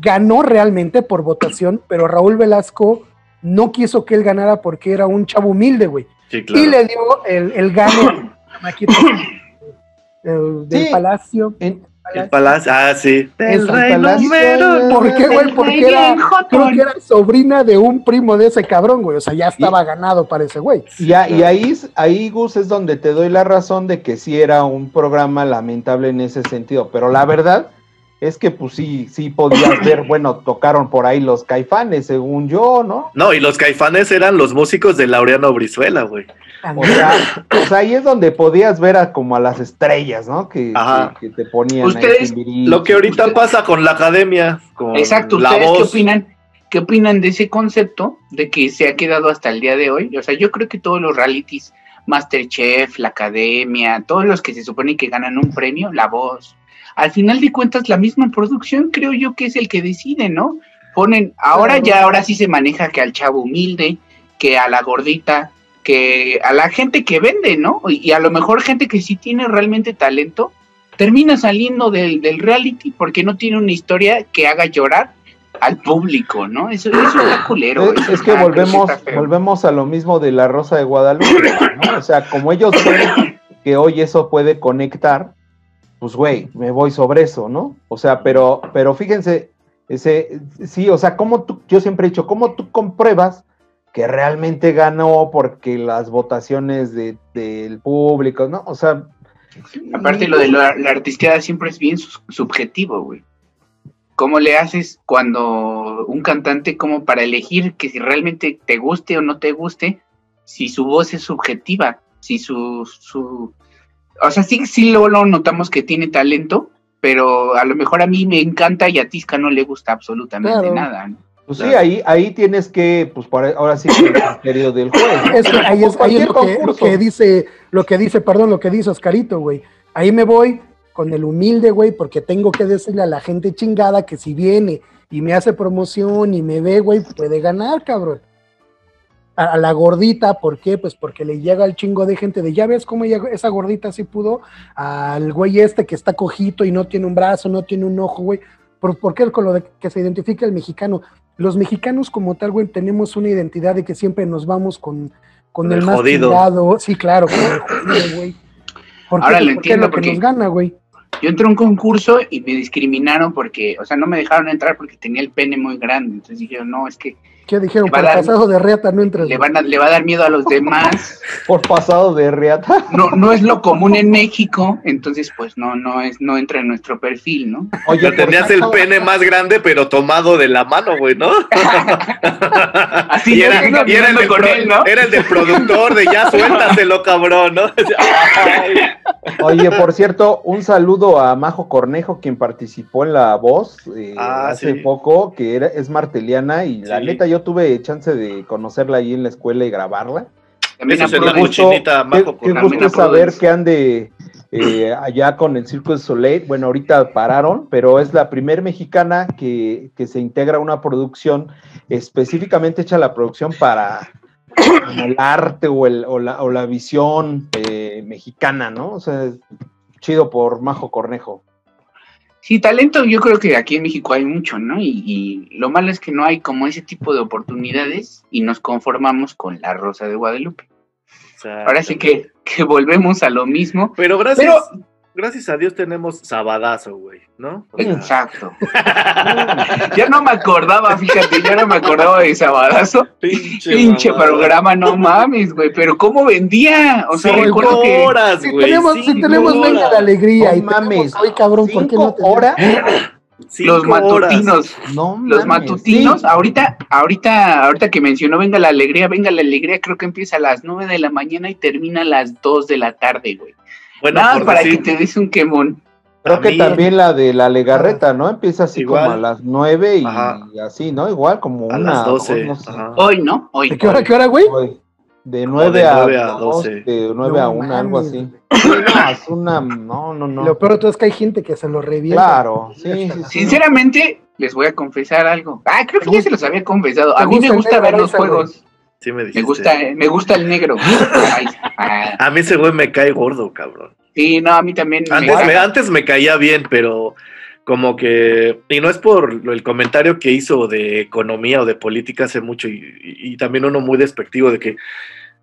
ganó realmente por votación, pero Raúl Velasco no quiso que él ganara porque era un chavo humilde, güey. Sí, Y claro. le dio el, el gane aquí, el- del Sí. palacio. en- El palacio, ah, sí. Del Palacio. ¿Por qué, güey? Porque era, creo que era sobrina de un primo de ese cabrón, güey. O sea, ya estaba ganado para ese güey. y, a- y ahí, ahí, Gus, es donde te doy la razón de que sí era un programa lamentable en ese sentido. Pero la verdad es que pues sí, sí podías [coughs] ver, bueno, tocaron por ahí los caifanes, según yo, ¿no? No, y los caifanes eran los músicos de Laureano Brizuela, güey. O sea, o sea, ahí es donde podías ver a como a las estrellas, ¿no? Que, Ajá. que, que te ponían ahí Ustedes-. Lo que ahorita pasa con la academia, con Exacto, la ¿ustedes qué opinan? ¿Qué opinan de ese concepto de que se ha quedado hasta el día de hoy? O sea, yo creo que todos los realities, Masterchef, la Academia, todos los que se supone que ganan un premio, la voz, al final de cuentas la misma producción creo yo que es el que decide, ¿no? Ponen, ahora Claro. ya, ahora sí se maneja que al chavo humilde, que a la gordita, que a la gente que vende, ¿no? Y, a lo mejor gente que sí tiene realmente talento, termina saliendo del, del reality porque no tiene una historia que haga llorar al público, ¿no? Eso, eso está culero. Es, eso es que volvemos, volvemos a lo mismo de la Rosa de Guadalupe, ¿no? O sea, como ellos ven que hoy eso puede conectar, pues güey, me voy sobre eso, ¿no? O sea, pero, pero fíjense, ese, sí, o sea, como tú, yo siempre he dicho, ¿cómo tú compruebas que realmente ganó porque las votaciones de- del público, ¿no? O sea, Aparte, lo de la, la artisteada siempre es bien su- subjetivo, güey. ¿Cómo le haces cuando un cantante, como para elegir que si realmente te guste o no te guste, si su voz es subjetiva, si su... su... O sea, sí, sí luego lo notamos que tiene talento, pero a lo mejor a mí me encanta y a Tisca no le gusta absolutamente Claro. nada. ¿no? Pues sí, ahí, ahí tienes que, pues para- ahora sí que el criterio del juez. [coughs] Es que ahí es, ahí lo, que, lo concurso. que dice, lo que dice, perdón, lo que dice Oscarito, güey. Ahí me voy con el humilde, güey, porque tengo que decirle a la gente chingada que si viene y me hace promoción y me ve, güey, puede ganar, cabrón. A, a la gordita, ¿por qué? Pues porque le llega al chingo de gente de, ya ves cómo ella- esa gordita sí pudo, al güey este que está cojito y no tiene un brazo, no tiene un ojo, güey. ¿Por, por qué con lo de que se identifica el mexicano? Los mexicanos como tal, güey, tenemos una identidad de que siempre nos vamos con, con el, el más jodido. Sí, claro, jodido, güey. Ahora lo porque es entiendo, lo que porque- nos gana, güey. yo entré a un concurso y me discriminaron porque, o sea, no me dejaron entrar porque tenía el pene muy grande. Entonces dijeron, no, es que ¿Qué dijeron? Por dar- pasado de reata no entras. le, van a- le va a dar miedo a los demás. [laughs] Por pasado de reata. [laughs] No, no es lo común en México, entonces pues no, no es, no entra en nuestro perfil, ¿no? Oye, Ya tenías el pene más grande, pero tomado de la mano, güey, ¿no? [laughs] Así y era, y era el del con pro- él, ¿no? era el del productor de ya suéltaselo, cabrón, ¿no? Oye, por cierto, un saludo a Majo Cornejo, quien participó en la voz eh, Ah, hace sí. poco, que era, es marteliana, y la Sí. neta yo tuve chance de conocerla ahí en la escuela y grabarla. También es apruebo- la cochinita, qué, Majo qué gusto saber que ande eh, allá con el Circo de Soleil. Bueno, ahorita pararon, pero es la primer mexicana que, que se integra a una producción específicamente hecha la producción para el arte o, el, o, la, o la visión eh, mexicana, ¿no? O sea, chido por Majo Cornejo. Sí, talento yo creo que aquí en México hay mucho, ¿no? Y, y lo malo es que no hay como ese tipo de oportunidades y nos conformamos con la Rosa de Guadalupe. Ahora sí que, que volvemos a lo mismo. Pero gracias, Pero- gracias a Dios tenemos sabadazo, güey, ¿no? O sea, Exacto. [laughs] ya no me acordaba, fíjate, ya no me acordaba de Sabadazo. pinche, programa, no mames, güey, pero ¿cómo vendía? O sea, Cinco recuerdo que... horas, Si güey. tenemos, si tenemos venga la alegría No y mames. hoy cabrón, ¿por qué no ¿Cinco tenemos? horas? [clears throat] Cinco Los matutinos, No los mames, matutinos, sí. ahorita, ahorita, ahorita que mencionó Venga la Alegría, Venga la Alegría, creo que empieza a las 9 de la mañana y termina a las 2 de la tarde, güey. Bueno, Nada para decir- que te des un quemón. Creo que También. también la de la legarreta, ¿no? Empieza así Igual. como a las nueve y Ajá. así, ¿no? Igual como a una. las 12. no sé, ajá. Hoy, ¿no? Hoy. ¿De qué hora, qué hora, güey? De Como 9 de a, nueve a 2, 12. de 9 a No 1, algo mames. así. [clears throat] Es una. No, no, no. Lo peor de todo es que hay gente que se lo revienta. Claro, sí, sí, sí. Sinceramente, les voy a confesar algo. Ah, creo que ¿Te ya se los había confesado. A mí me gusta ver los juegos. Sí me gusta, eh, me gusta el negro. Ay, ah, A mí ese güey me cae gordo, cabrón. sí, no, a mí también. Antes me, antes me caía bien, pero como que, y no es por el comentario que hizo de economía o de política hace mucho, y, y- y también uno muy despectivo de que,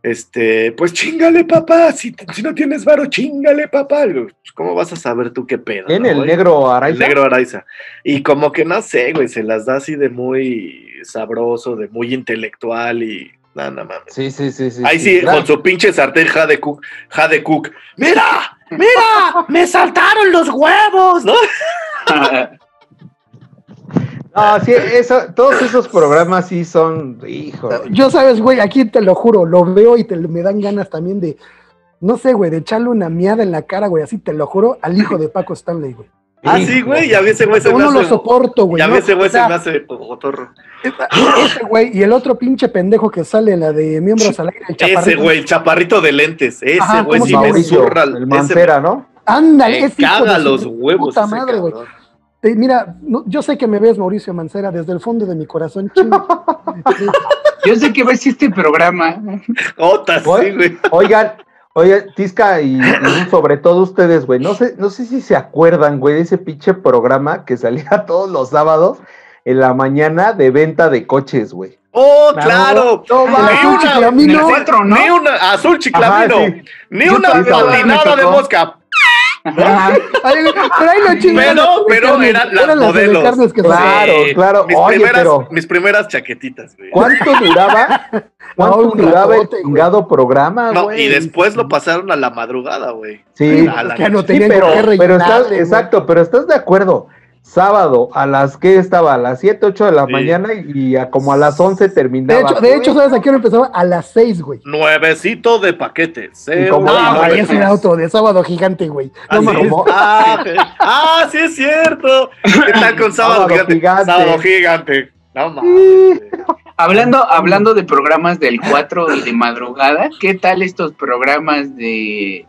este, pues chingale papá, si, si no tienes varo, chingale papá. ¿Cómo vas a saber tú qué pedo? No, el güey? negro El Araiza. negro Araiza. Y como que no sé, güey, se las da así de muy sabroso, de muy intelectual y nada, no mames. Sí, sí, sí, sí. Ahí sí, con su pinche sartén Jade Cook, Jade Cook. ¡Mira! ¡Mira! [laughs] ¡Me saltaron los huevos! ¿No? [laughs] No, sí, eso, todos esos programas sí son. Hijo. Yo sabes, güey, aquí te lo juro, lo veo y te, me dan ganas también de, no sé, güey, de echarle una miada en la cara, güey, así te lo juro, al hijo de Paco Stanley, güey. Ah, sí, güey, ya ese güey se me Uno lo soporto, güey. Ya ¿no? ese güey O sea, se me hace otorro. Ese güey y el otro pinche pendejo que sale en la de miembros al aire, el Ese güey, el chaparrito de lentes. Ese güey ¿cómo sí me zurra. el ese Mancera, ¿no? Ándale, ese caga los huevos. Puta madre, güey. Eh, Mira, no- yo sé que me ves, Mauricio Mancera, desde el fondo de mi corazón. [laughs] Yo sé que ves este programa. Otas, sí, güey. Oigan, oye, Tisca y, y [coughs] sobre todo ustedes, güey, no sé, no sé si se acuerdan, güey, de ese pinche programa que salía [laughs] todos los sábados en la mañana de venta de coches, güey. ¡Oh, Claro. claro! No, Ni mames, una- chiclamino. Ni una azul chiclamino, Ajá, sí. ni Yo una patinada de mosca. Ajá. Ay, pero ahí lo Pero, las pero carnes, eran las de modelos. carnes que Claro, Sí, claro. Mis, Oye, primeras, pero- mis primeras chaquetitas, güey. ¿Cuánto duraba? [laughs] ¿Cuánto No, duraba el chingado programa, No, güey? y después lo pasaron a la madrugada, güey. Sí, A la que no. Sí, tenían pero, con qué pero estás, güey. exacto, pero estás de acuerdo. Sábado, a las que estaba, a las 7, 8 de la Sí. mañana y, y a como a las 11 De terminaba. hecho, de hecho, ¿sabes a qué hora empezaba? A las seis, güey. Nuevecito de eh, como- Ah, güey, era más. otro, de sábado gigante, güey. No es. Ah, [laughs] ah, sí es cierto. ¿Qué tal con sábado, Sábado gigante? gigante. Sábado gigante. No mames. [laughs] Hablando, hablando de programas del 4 y de madrugada, ¿qué tal estos programas de,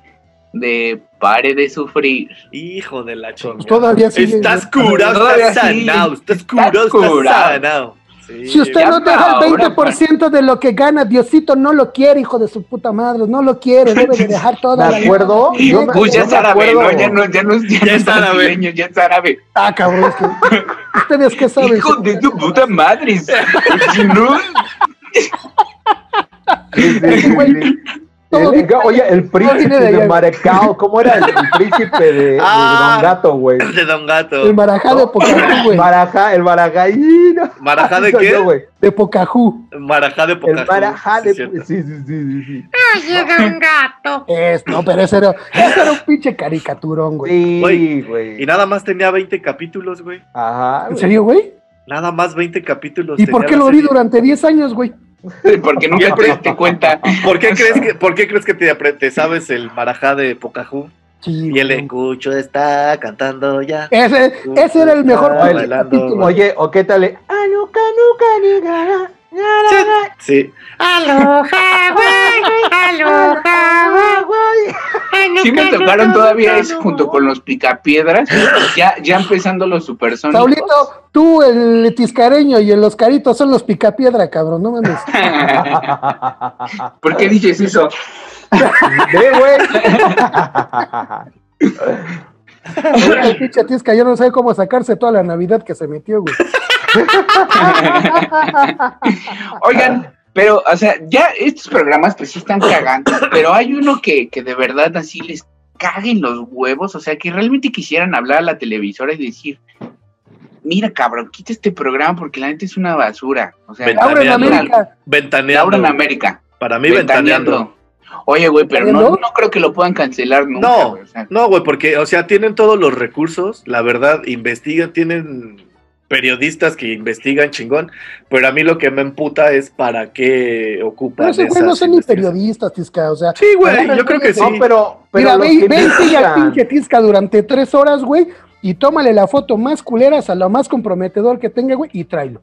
de Pare de Sufrir? Hijo de la chingada. Pues todavía sigue. Estás curado, Todavía estás sanado. Estás Estás curado, estás curado. sanado. Sí, Si usted no deja el 20% de lo que gana, Diosito no lo quiere, hijo de su puta madre, no lo quiere, debe de dejar toda ¿De la acuerdo? Yo me- Pues ya es árabe, ¿no? acuerdo- Ya no, ya no, es- ya Ya no es árabe. ya es árabe. Ah, cabrón, es que ustedes qué saben. Hijo de tu puta madre. [laughs] Si no, El- oye, el [laughs] príncipe de de. Maracao, ¿cómo era el, el príncipe de, de Ah. Don Gato, güey? [laughs] De Don Gato. El marajá de Pocahú, güey. Marajá, el Marajá. ¡y no! ¿Marajá de [laughs] qué? yo, güey. De Pocahú. Marajá de El Pocahú. Marajá de. sí, Sí, sí, sí, sí. sí. Es, no, pero ese era, ese era un pinche caricaturón, güey. Sí, Güey, güey. Y nada más tenía 20 capítulos, güey. Ajá. ¿En serio, güey? Nada más 20 capítulos. ¿Y por qué lo vi durante 10 años, güey? [laughs] Porque nunca te diste cuenta. ¿Por qué crees que, por qué crees que te, te sabes el marajá de Pocahú? Sí, Y el güey. escucho está cantando ya. Ese, ese era el mejor bailando. Oye, ¿o qué tal? Ah, nuca, nuca, ni gara, gara, gara. Sí. Sí me tocaron todavía eso junto con los picapiedras, ya, ya empezando los supersónicos. Saulito, tú, el tiscareño y el Oscarito son los picapiedra, cabrón, no mames. [laughs] ¿Por qué dices eso? Ve, güey. El pinche tisca, yo no sé cómo sacarse toda la Navidad que se metió, güey. [laughs] Oigan, pero, o sea, ya estos programas pues sí están cagando, [coughs] pero hay uno que, que de verdad así les caguen los huevos, o sea, que realmente quisieran hablar a la televisora y decir, mira cabrón, quita este programa porque la neta es una basura. O sea, Ventaneando. Ahora en América, Ventaneando. Laura en América. Para mí, ventaneando. Oye, güey, pero no, ¿Ventaneando? no creo que lo puedan cancelar nunca. No, güey, o sea, no, güey, porque, o sea, tienen todos los recursos, la verdad, investigan, tienen periodistas que investigan chingón, pero a mí lo que me emputa es para qué ocupan pero ese güey no son ni periodistas, tisca, o sea. Sí, güey, yo creo que sí. No, pero. pero Mira, los ve, que ve y sigue al investigan. pinche tisca durante tres horas, güey, y tómale la foto más culera, a lo más comprometedor que tenga, güey, y tráelo.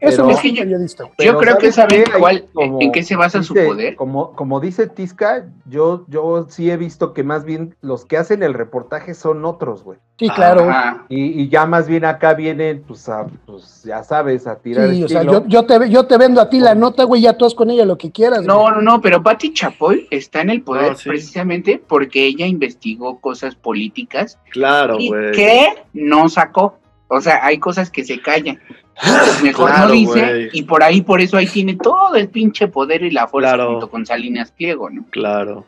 Eso Es que un yo- periodista, creo que ¿sabes saben cuál, como en qué se basa su poder. Como, como dice Tisca, yo, yo sí he visto que más bien los que hacen el reportaje son otros, güey. Sí, claro. Y, y ya más bien acá vienen, pues, a, pues ya sabes, a tirar Sí, o sea, yo, yo, te, yo te vendo a ti la nota, güey, ya tú haz con ella lo que quieras. No, güey. no, no, pero Patti Chapoy está en el poder No, sí. precisamente porque ella investigó cosas políticas Claro, y güey. que no sacó. O sea, hay cosas que se callan. Pues mejor Claro, no dice y por ahí, por eso ahí tiene todo el pinche poder y la fuerza Claro. junto con Salinas Pliego, ¿no? Claro.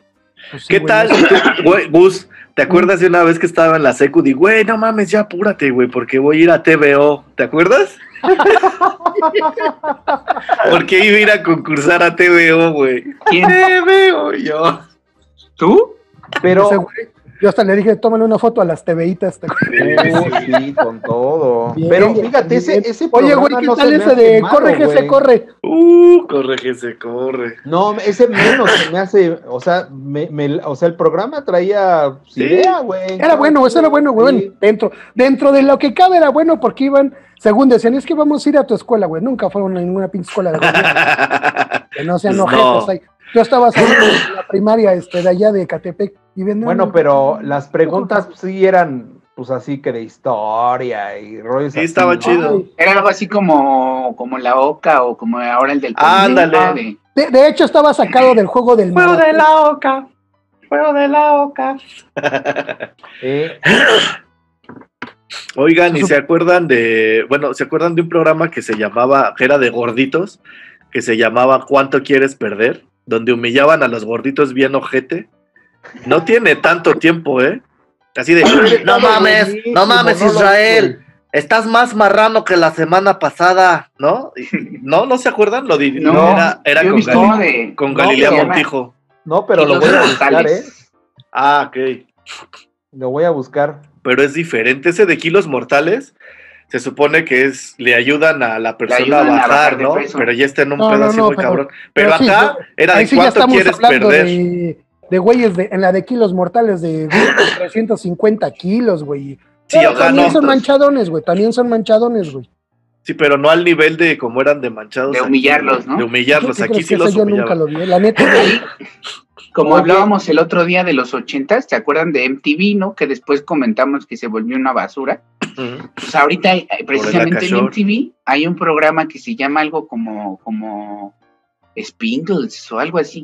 Pues sí, ¿Qué güey, tal, [laughs] güey, Gus? ¿Te acuerdas de una vez que estaba en la secu? Di, güey, no mames, ya apúrate, güey, porque voy a ir a TVO. ¿Te acuerdas? [laughs] porque iba a ir a concursar a TVO, güey. ¿Quién? TVO, yo. ¿Tú? Pero, güey, yo hasta le dije, tómale una foto a las TVitas. [laughs] ¿te acuerdas? Sí, con todo. Bien, Pero fíjate, ese, ese Oye, güey, ¿qué no tal ese de malo, corre que se corre? Uh, corre que se corre. No, ese menos se me hace, o sea, me, me- o sea, el programa traía Sí. idea, güey. Era bueno, eso era bueno, güey. Sí. Dentro, dentro de lo que cabe era bueno porque iban, según decían, es que vamos a ir a tu escuela, güey. Nunca fueron a ninguna pinche escuela de gobierno. [laughs] que no sean Pues no. ahí. Yo estaba saliendo de la primaria este, de allá de Catepec y. Bueno, pero las preguntas sí eran, pues así que de historia y rollos Sí, así, estaba ¿no? chido. Era algo así como, como la OCA o como ahora el del Ándale. Político, de- hecho, estaba sacado del juego del Juego de la oca. Juego de la oca. [laughs] Eh, Oigan, ¿y se acuerdan de, bueno, se acuerdan de un programa que se llamaba, que era de gorditos, que se llamaba ¿Cuánto quieres perder? Donde humillaban a los gorditos bien ojete. No tiene tanto tiempo, ¿eh? Así de, no mames, no mames, Israel, estás más marrano que la semana pasada, ¿no? No, ¿no se acuerdan? Lo di- No, era, con, Gali- de- con no, Galilea pero- Montijo. No, pero lo voy a buscar, ¿eh? Ah, ok. Lo voy a buscar. pero es diferente. Ese de kilos mortales se supone que es le ayudan a la persona a bajar, ¿no? Pero ya está en un No, pedo no, así no, muy pero- cabrón. Pero, pero sí, acá era de sí cuánto quieres perder. de, de güeyes de, en la de kilos mortales de 350 kilos, güey. Sí, Pero o sea, también son manchadones, güey. También son manchadones, güey. Sí, pero no al nivel de como eran de manchados. De humillarlos. ¿no? De humillarlos. ¿Qué Aquí sí que los eso yo nunca humillaban. lo vi. La neta. [laughs] Como hablábamos el otro día de los ochentas, ¿te acuerdan de MTV, no? Que después comentamos que se volvió una basura. Pues ahorita, hay- precisamente en. MTV, hay un programa que se llama algo como, como Spingles o algo así.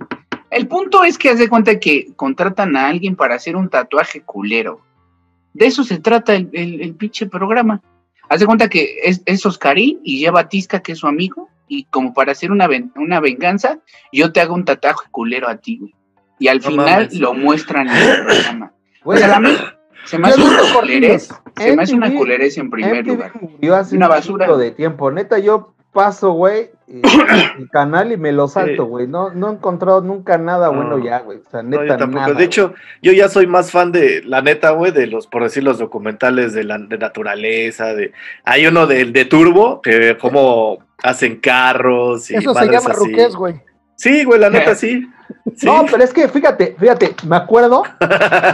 El punto es que haz de cuenta que contratan a alguien para hacer un tatuaje culero. De eso se trata el, el, el pinche programa. Haz de cuenta que es, es Oscarín y lleva a Tisca, que es su amigo, y como para hacer una, ven- una venganza, yo te hago un tatuaje culero a ti, güey. y al No final mames. lo muestran en el programa. [clears throat] Güey, O sea, a mí [clears throat] se me hace una culerez, se me hace una culerez en primer lugar. murió hace Una un basura. chingo de tiempo. Neta, yo paso, güey, eh, el canal y me lo salto, Sí. güey. No, no he encontrado nunca nada No. bueno ya, güey. O sea, No, neta, yo tampoco. nada, de hecho, yo ya soy más fan de, la neta, güey, de los, por decir, los documentales de la de naturaleza, de hay uno del de Turbo, que como hacen carros y Eso se llama así. ruqués, güey. Sí, güey, la neta [laughs] sí. [laughs] No, pero es que fíjate, fíjate, me acuerdo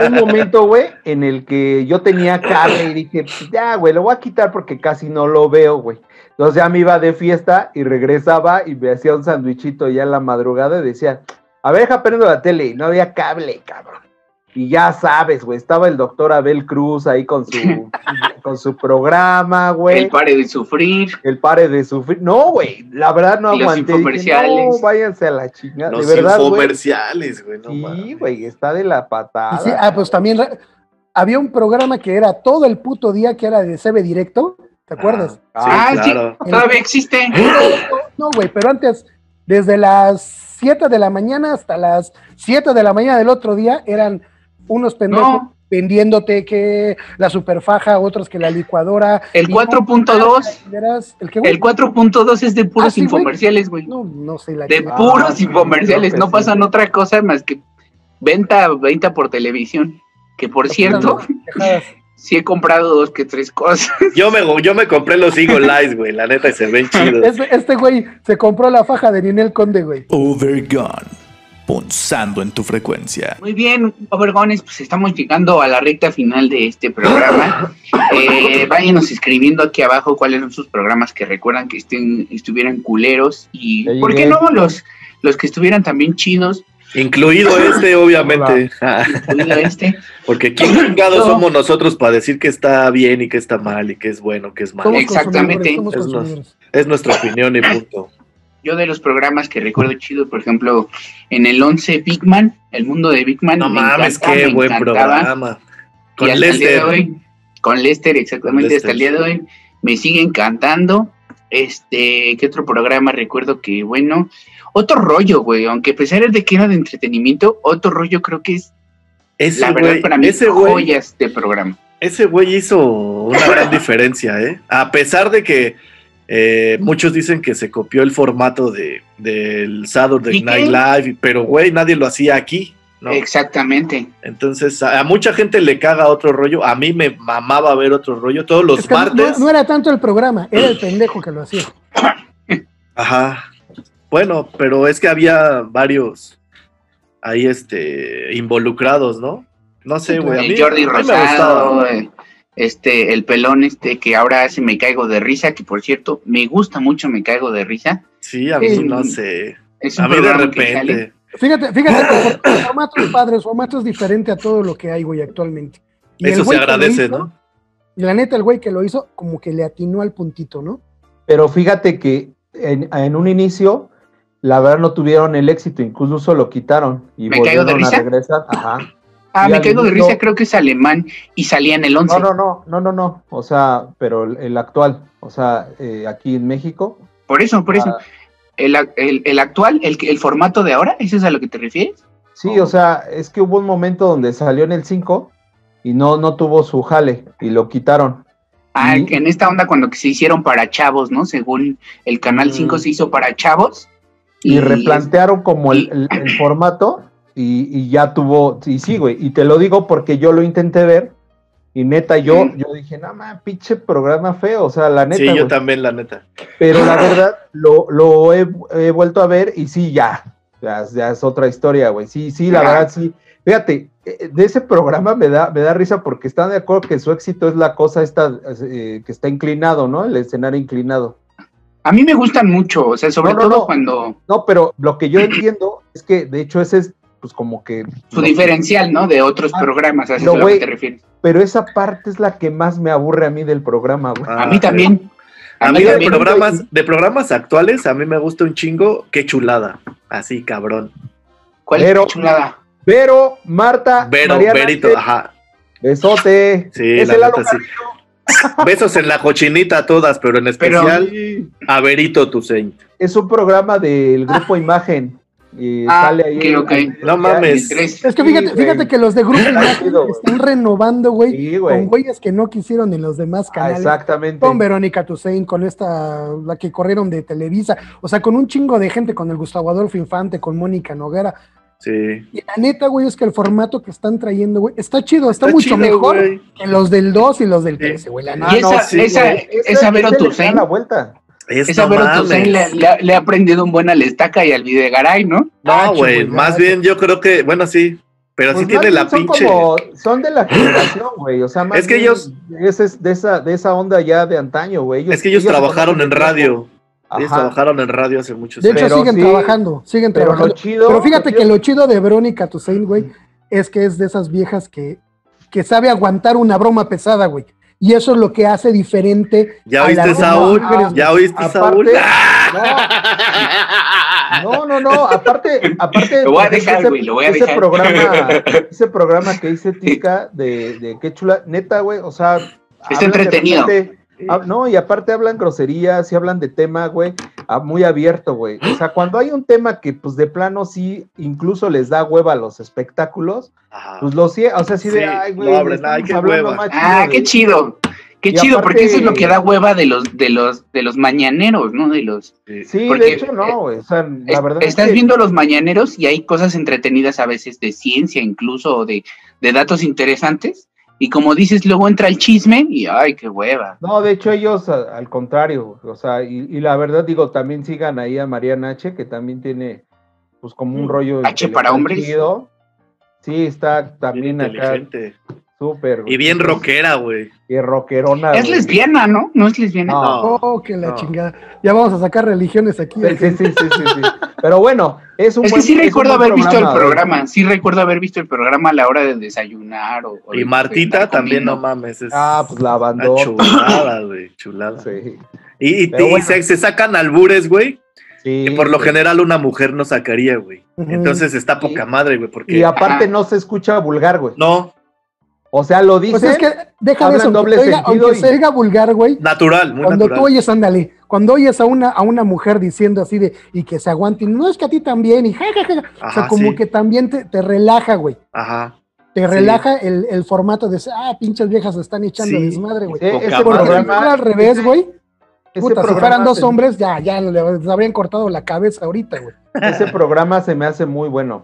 un momento, güey, en el que yo tenía cable y dije, "Pues ya, güey, lo voy a quitar porque casi no lo veo, güey. Entonces ya me iba de fiesta y regresaba y me hacía un sandwichito ya en la madrugada y decía, a ver, deja prendo la tele no había cable, cabrón. Y ya sabes, güey, estaba el doctor Abel Cruz ahí con su, [laughs] con su programa, güey. El pare de sufrir. El pare de sufrir. No, güey, la verdad no Los aguanté. Dije, infomerciales. no, váyanse a la chingada. Los de verdad, güey. infomerciales, güey. no Sí, güey, está de la patada. Sí, ah, pues también había un programa que era todo el puto día que era de CB Directo, ¿te acuerdas? Ah, sí, claro. todavía existe. [laughs] No, güey, pero antes, desde las 7 de la mañana hasta las 7 de la mañana del otro día, eran unos pendejos No. vendiéndote que la superfaja, otros que la licuadora. El y no, 4.2. verás, ¿El qué, güey? El 4.2 es de puros Ah, sí, infomerciales, güey. No, no sé la De puros sí, infomerciales. No sí. pasan otra cosa más que venta, venta por televisión. Que por cierto, Dejadas. [laughs] sí he comprado dos que tres cosas. Yo me, yo me compré los Eagle [laughs] Eyes, güey, la neta, y se ven [laughs] chidos. Este, este güey se compró la faja de Ninel Conde, güey. Overgone. Punzando en tu frecuencia. Muy bien, Overgones, pues estamos llegando a la recta final de este programa. [laughs] Eh, váyanos escribiendo aquí abajo cuáles son sus programas que recuerdan que estén, estuvieran culeros y, ¿por qué no? Los, los que estuvieran también chidos, Incluido [laughs] este, obviamente. incluido este. Porque quién chingados No. somos nosotros para decir que está bien y que está mal y que es bueno, que es malo. Exactamente. Es. Es nuestra opinión y punto. Yo de los programas que recuerdo chido, por ejemplo, en el 11 Big Man, el mundo de Big Man. No me mames, encanta, qué me buen encantaba. programa. Y Con el Lester. hoy, con Lester, exactamente, hasta el día de hoy, me sigue encantando. Este, ¿qué otro programa recuerdo que, bueno, otro rollo, güey, aunque a pesar de que era de entretenimiento, otro rollo creo que es, Ese la verdad, güey, para mí, ese güey, joyas de programa. ese güey hizo una gran [laughs] diferencia, ¿eh? A pesar de que eh, muchos dicen que se copió el formato de, del Saturday. Night Live, pero güey, nadie lo hacía aquí, ¿no? Exactamente. Entonces, a, a mucha gente le caga otro rollo. A mí me mamaba ver otro rollo todos los Es que no- martes. no, no era tanto el programa, era el pendejo que lo hacía. [coughs] Ajá. Bueno, pero es que había varios ahí este involucrados, ¿no? No sé, güey. a mí- Jordi a mí me este, el pelón este que ahora hace Me Caigo de Risa, que por cierto, me gusta mucho Me Caigo de Risa. Sí, a mí no sé. Es un A mí de repente. Fíjate, fíjate que [coughs] formato es padre, formato es diferente a todo lo que hay, güey, actualmente. Y Eso se agradece, hizo, ¿no? Y la neta, el güey que lo hizo, como que le atinó al puntito, ¿no? Pero fíjate que en, en un inicio, la verdad no tuvieron el éxito, incluso lo quitaron y ¿Me caigo de volvieron a risa? regresar. Ajá. Ah, Me Caigo de Risa creo que es alemán y salía en el 11. No, no, no, no, no, no. O sea, pero el, actual, o sea, eh, aquí en México. Por eso, por eso. ah, El, el- el actual, el, el formato de ahora, ¿eso es a lo que te refieres? sí, o sea, es que hubo un momento donde salió en el 5 y no, no tuvo su jale y lo quitaron. Ah, Y- en esta onda cuando se hicieron para chavos, ¿no? Según el Canal Mm. 5 se hizo para chavos. Y replantearon como el formato y, y ya tuvo, y sí, güey, y te lo digo porque yo lo intenté ver y neta yo, yo dije, no mames, pinche programa feo, o sea, la neta, Sí, yo güey. también, la neta. pero la [laughs] verdad lo, lo he, he vuelto a ver y sí, ya, ya, ya es otra historia, güey, sí, sí, la verdad, sí. Fíjate, eh, de ese programa me da, me da risa porque están de acuerdo que su éxito es la cosa esta eh, que está inclinado, ¿no? El escenario inclinado. A mí me gustan mucho, o sea, sobre No, no, todo no. cuando No, pero lo que yo [clears throat] entiendo es que de hecho ese es pues como que... su lo- diferencial, ¿no? De otros Ah, programas, así no, es a lo que güey. te refieres. Pero esa parte es la que más me aburre a mí del programa, güey. A mí también. A mí mí de también. programas, de programas actuales, a mí me gusta un chingo. Qué chulada. Así, cabrón. ¿Cuál Pero- es chulada? Pero, Marta, Vero, Mariana, Verito, eh, ajá. besote. Sí, Es la el neta, sí. [laughs] Besos en la cochinita a todas, pero en Pero- especial a Verito Tusein. Es un programa del grupo Imagen. Y Ah, sale ahí. No mames. Es que fíjate, Sí, fíjate que los de Grupo [clears throat] están renovando, güey, Sí, güey. con güeyes que no quisieron en los demás Ah, canales. exactamente. con Verónica Toussaint, con esta, la que corrieron de Televisa, o sea, con un chingo de gente, con el Gustavo Adolfo Infante, con Mónica Noguera. Sí. Y la neta, güey, es que el formato que están trayendo, güey, está chido, está, Está mucho chido, mejor güey. que los del 2 y los del Sí. 13, güey. La neta. Y esa- sí, esa- güey. esa Vero la vuelta. Es, Esa no mames. Le, le ha- le ha aprendido un buen al estaca y al videgaray, ¿no? No, Gacho, güey. Más bien yo creo que, bueno, sí. Pero sí Pues tiene más la son pinche. como- son de la [laughs] generación, güey. O sea, más Es que bien ellos- es de esa, de esa onda ya de antaño, güey. Es que ellos trabajaron en radio. Ellos trabajaron en radio hace muchos De años. hecho, Pero siguen sí, trabajando, siguen pero lo trabajando. chido- Pero fíjate lo que lo chido de Verónica Toussaint, güey, es que es de esas viejas que, que sabe aguantar una broma pesada, güey. Y eso es lo que hace diferente. ¿Ya a oíste, Saúl? ¿Ya oíste, Aparte- Saúl? [laughs] No, no, no, aparte, aparte. Lo voy a ejemplo, dejar, ese- güey, lo voy a ese dejar. Programa, [laughs] ese programa que hice Tica de, de qué chula, neta, güey, o sea. de entretenido. repente- ah, no, y aparte hablan groserías y hablan de tema, güey, muy abierto, güey. O sea, cuando hay un tema que, pues, de plano sí, incluso les da hueva a los espectáculos, Ajá. pues lo sí, o sea, sí de, ay, güey, abren, estamos ay, qué hablando hueva. más Ah, qué chido. Qué Y chido, aparte- porque eso es lo que da hueva de los, de los, de los mañaneros, ¿no? De los. Sí, porque, de hecho, no, güey, o sea, la Es- verdad. es estás que- viendo los mañaneros y hay cosas entretenidas a veces de ciencia, incluso o de, de datos interesantes. Y como dices, luego entra el chisme y ay, qué hueva. No, de hecho ellos a- al contrario, o sea, y, y la verdad digo, también sigan ahí a Mariana H, que también tiene pues como un rollo Mm. H para hombres. Sí, está también Bien acá. Súper. Y bien rockera, güey. Y rockerona. Es güey. lesbiana, ¿no? No es lesbiana. No. Oh, que la No. chingada. Ya vamos a sacar religiones aquí. Sí, sí, sí, sí, sí, sí. Pero bueno, es un Es que sí recuerdo haber visto el güey. programa, sí recuerdo haber visto el programa a la hora de desayunar o, o Y Martita también, no mames. Es Ah, pues la una bandota. chulada, güey. Chulada. Sí. Y, y- Pero y bueno. se, se sacan albures, güey. Sí, Que por lo general una mujer no sacaría, güey. Entonces está poca madre, güey. Porque. Y aparte Ajá. no se escucha vulgar, güey. No, O sea, lo dicen. Pues es que deja de eso. doble se oiga- sentido aunque y- se oiga vulgar, güey. natural, muy Cuando natural. tú oyes, ándale, cuando oyes a una, a una mujer diciendo así de, y que se aguante, no es que a ti también, y ja, ja, ja, ja. o sea, como sí. que también te, te relaja, güey. Ajá. Te Sí. relaja el, el formato de, ah, pinches viejas se están echando Sí. desmadre, güey. Ese si programa, fuera al revés, güey, ese puta, si fueran dos hombres, ya, ya le- les habrían cortado la cabeza ahorita, güey. Ese programa se me hace muy bueno.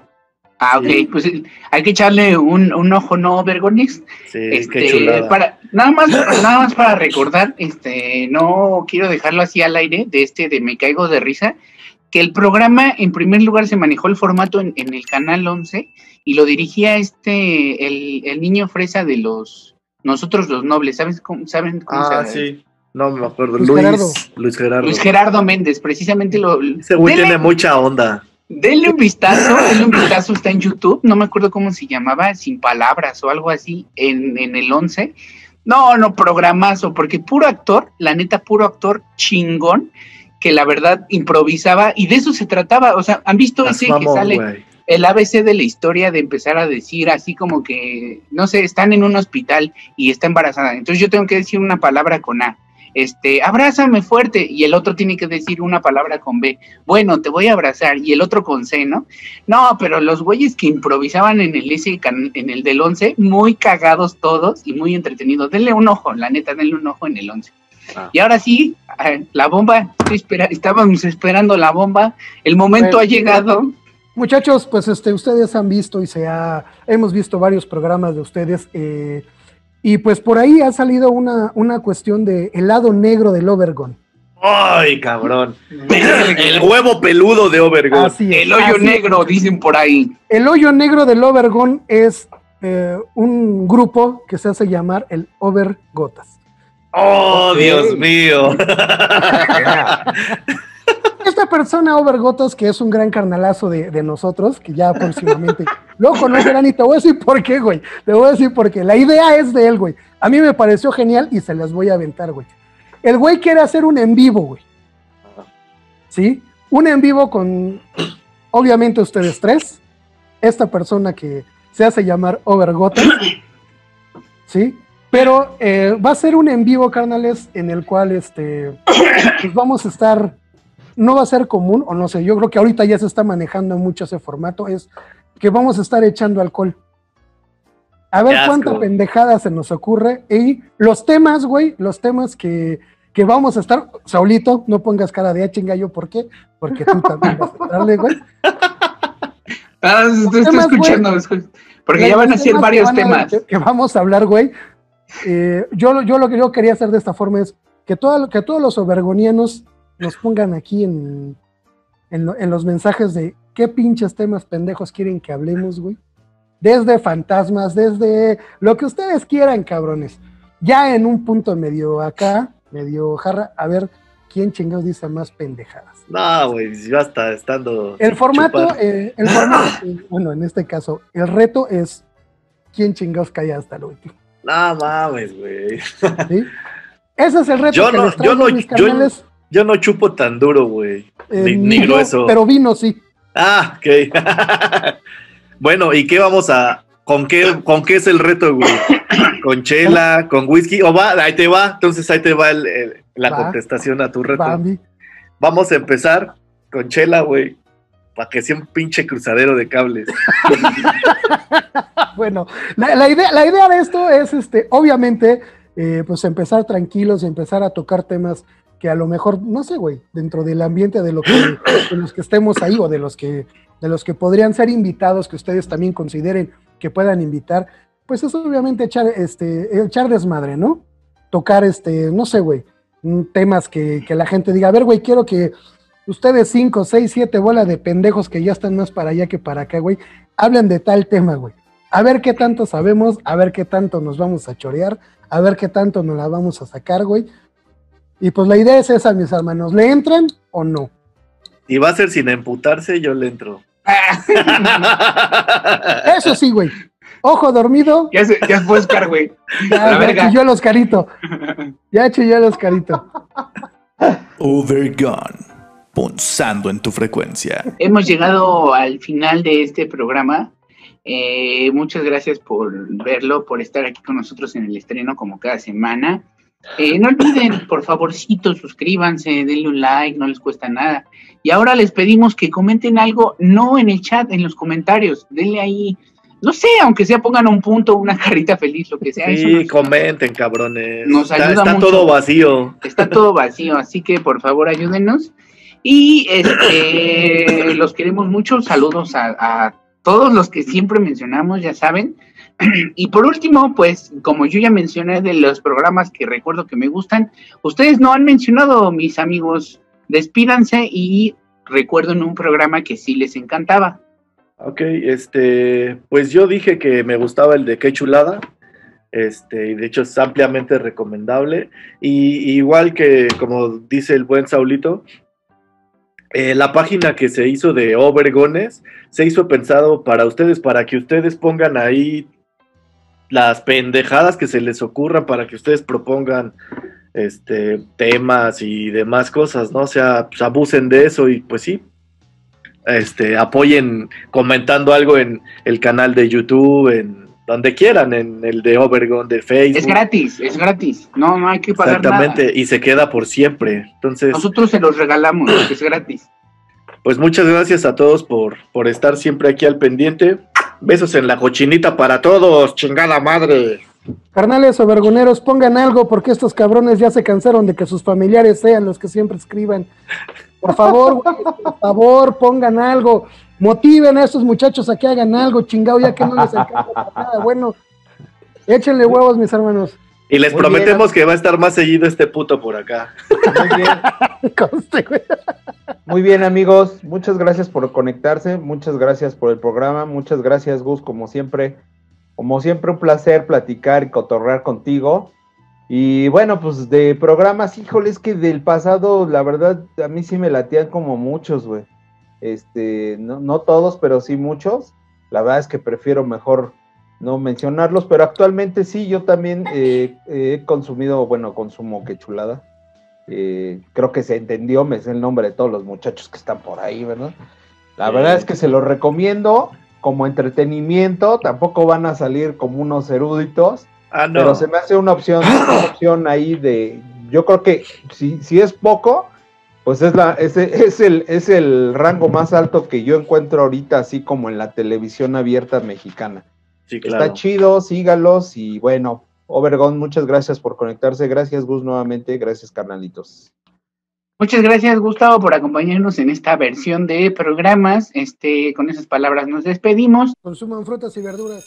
Ah, ok, Sí. pues hay que echarle un, un ojo, ¿no, Vergonix? Sí, Este, qué chulada. para, nada más, nada más para recordar, este, no quiero dejarlo así al aire, de este de Me Caigo de Risa, que el programa, en primer lugar, se manejó el formato en, en el canal 11 y lo dirigía este, el, el niño fresa de los, nosotros los nobles, ¿sabes cómo, ¿saben cómo Ah, se sí. No me acuerdo. Luis Luis, Gerardo. Luis Gerardo. Luis Gerardo Méndez, precisamente lo... Ese güey tiene mucha onda. Denle un vistazo, denle un vistazo, está en YouTube, no me acuerdo cómo se llamaba, Sin Palabras o algo así, en, en el 11. No, no, programazo, porque puro actor, la neta, puro actor chingón, que la verdad improvisaba y de eso se trataba. O sea, ¿han visto ese que sale el ABC de la historia de empezar a decir así como que, no sé, están en un hospital y está embarazada? Entonces yo tengo que decir una palabra con A. Este, abrázame fuerte, y el otro tiene que decir una palabra con B. Bueno, te voy a abrazar, y el otro con C, ¿no? No, pero los güeyes que improvisaban en el ese en el del 11, muy cagados todos y muy entretenidos. Denle un ojo, la neta, denle un ojo en el 11. Ah. Y ahora sí, la bomba, estoy espera- estábamos esperando la bomba, el momento Bueno. ha llegado. Muchachos, pues este, ustedes han visto y se ha, hemos visto varios programas de ustedes eh, y pues por ahí ha salido una, una cuestión de el lado negro del Overgon. Ay, cabrón. [laughs] El huevo peludo de Overgon. Así es, El hoyo así es. negro, dicen por ahí. El hoyo negro del Overgon es eh, un grupo que se hace llamar el Overgotas. Oh. Dios mío. [laughs] [laughs] Esta persona, Overgotas, que es un gran carnalazo de, de nosotros, que ya próximamente [laughs] lo conocerán y te voy a decir por qué, güey. Te voy a decir por qué. La idea es de él, güey. A mí me pareció genial y se las voy a aventar, güey. El güey quiere hacer un en vivo, güey. ¿Sí? Un en vivo con, obviamente, ustedes tres. Esta persona que se hace llamar Overgotas. ¿Sí? Pero eh, va a ser un en vivo, carnales, en el cual este, pues vamos a estar no va a ser común, o no sé, yo creo que ahorita ya se está manejando mucho ese formato, es que vamos a estar echando alcohol. A ver cuánta pendejada se nos ocurre. Y los temas, güey, los temas que, que vamos a estar. Saulito, no pongas cara de "Ah, chinga yo, ¿por qué? Porque tú también vas a entrarle, güey. [laughs] Ah, estoy, estoy temas, güey. escuchando, escu- porque ya van a ser que varios a- temas. que, que vamos a hablar, güey. eh, yo, lo- yo lo que yo quería hacer de esta forma es que, todo, que todos los obergonianos nos pongan aquí en, en, lo- en los mensajes de qué pinches temas pendejos quieren que hablemos, güey. Desde fantasmas, desde lo que ustedes quieran, cabrones. Ya en un punto medio acá, medio jarra, a ver quién chingados dice más pendejadas. No, güey, yo hasta estando. El formato, eh, el formato, eh, bueno, en este caso, el reto es quién chingados calla hasta el último. No mames, güey. ¿sí? Ese es el reto Yo que no- les yo no- mis yo- carnales. Yo no chupo tan duro, güey. Eh, ni, grueso. pero vino sí. Ah, ok. [laughs] bueno, ¿y qué vamos a. ¿Con qué, ¿Con qué es el reto, güey? [coughs] ¿Con chela? ¿Con whisky? ¿O va? Ahí te va. Entonces ahí te va el- el- la Va. contestación a tu reto. Bambi. Vamos a empezar con chela, güey. Para que sea un pinche cruzadero de cables. [laughs] Bueno, la, la idea, la idea de esto es, este, obviamente, eh, pues empezar tranquilos, empezar a tocar temas que a lo mejor, no sé, güey, dentro del ambiente de, lo que, los que estemos ahí o de los que, de los que podrían ser invitados, que ustedes también consideren que puedan invitar, pues es obviamente echar, este, echar desmadre, ¿no? Tocar, este, no sé, güey, mm, temas que, que la gente diga, a ver, güey, quiero que ustedes cinco, seis, siete bolas de pendejos que ya están más para allá que para acá, güey, hablen de tal tema, güey. A ver qué tanto sabemos, a ver qué tanto nos vamos a chorear, a ver qué tanto nos la vamos a sacar, güey. Y pues la idea es esa, mis hermanos. ¿Le entran o no? Y va a ser sin emputarse, yo le entro. [laughs] Eso sí, güey. Ojo dormido, Ya se, ya fue Oscar, güey. ya, La ya chilló el Oscarito. Ya chilló el Oscarito. Overgone. Punzando en tu frecuencia. Hemos llegado al final de este programa. Eh, muchas gracias por verlo, por estar aquí con nosotros en el estreno como cada semana. Eh, no olviden, por favorcito, suscríbanse, denle un like, no les cuesta nada. Y ahora les pedimos que comenten algo, no en el chat, en los comentarios. Denle ahí, no sé, aunque sea pongan un punto, una [laughs] carita feliz, lo que sea. Sí, nos- comenten, cabrones. Nos está ayuda está mucho. todo vacío. está todo vacío, así que por favor ayúdenos. Y este, los queremos mucho. Saludos a, a todos los que siempre mencionamos, ya saben. [clears throat] Y por último, pues, como yo ya mencioné de los programas que recuerdo que me gustan, ustedes no han mencionado, mis amigos, despídanse y recuerden un programa que sí les encantaba. Ok, este, pues yo dije que me gustaba el de Qué chulada. Este, y de hecho es ampliamente recomendable. Y igual que, como dice el buen Saulito, eh, la página que se hizo de Obergones se hizo pensado para ustedes, para que ustedes pongan ahí las pendejadas que se les ocurran, para que ustedes propongan este, temas y demás cosas, ¿no? O sea, pues abusen de eso y pues sí, este, apoyen comentando algo en el canal de YouTube, en donde quieran, en el de Overgon de Facebook. Es gratis, es gratis. No, no hay que pagar Exactamente, nada. y se queda por siempre. Entonces, Nosotros se los regalamos, es gratis. pues muchas gracias a todos por, por estar siempre aquí al pendiente. Besos en la cochinita para todos, chingada madre. Carnales o vergoneros, pongan algo porque estos cabrones ya se cansaron de que sus familiares sean los que siempre escriban. Por favor, por favor, pongan algo. Motiven a estos muchachos a que hagan algo, chingado, ya que no les alcanza nada. Bueno, échenle huevos, mis hermanos. Y les Muy prometemos que va a estar más seguido este puto por acá. Muy bien, [laughs] muy bien, amigos. Muchas gracias por conectarse. Muchas gracias por el programa. Muchas gracias, Gus, como siempre. Como siempre, un placer platicar y cotorrear contigo. Y bueno, pues de programas, híjole, es que del pasado, la verdad, a mí sí me latían como muchos, güey. Este, no, no todos, pero sí muchos. La verdad es que prefiero mejor no mencionarlos, pero actualmente sí, yo también eh, he consumido, bueno, consumo que chulada. Eh, creo que se entendió, me sé el nombre de todos los muchachos que están por ahí, ¿verdad? La verdad es que se los recomiendo como entretenimiento, tampoco van a salir como unos eruditos, Ah, no. pero se me hace una opción, [clears throat] una opción ahí de, yo creo que si, si es poco, Pues es, la, ese, es, el, es el rango más alto que yo encuentro ahorita, así como en la televisión abierta mexicana. Sí, claro. Está chido, sígalos y bueno, Obergón, muchas gracias por conectarse. Gracias, Gus, nuevamente. Gracias, carnalitos. Muchas gracias, Gustavo, por acompañarnos en esta versión de programas. Este, con esas palabras nos despedimos. Consuman frutas y verduras.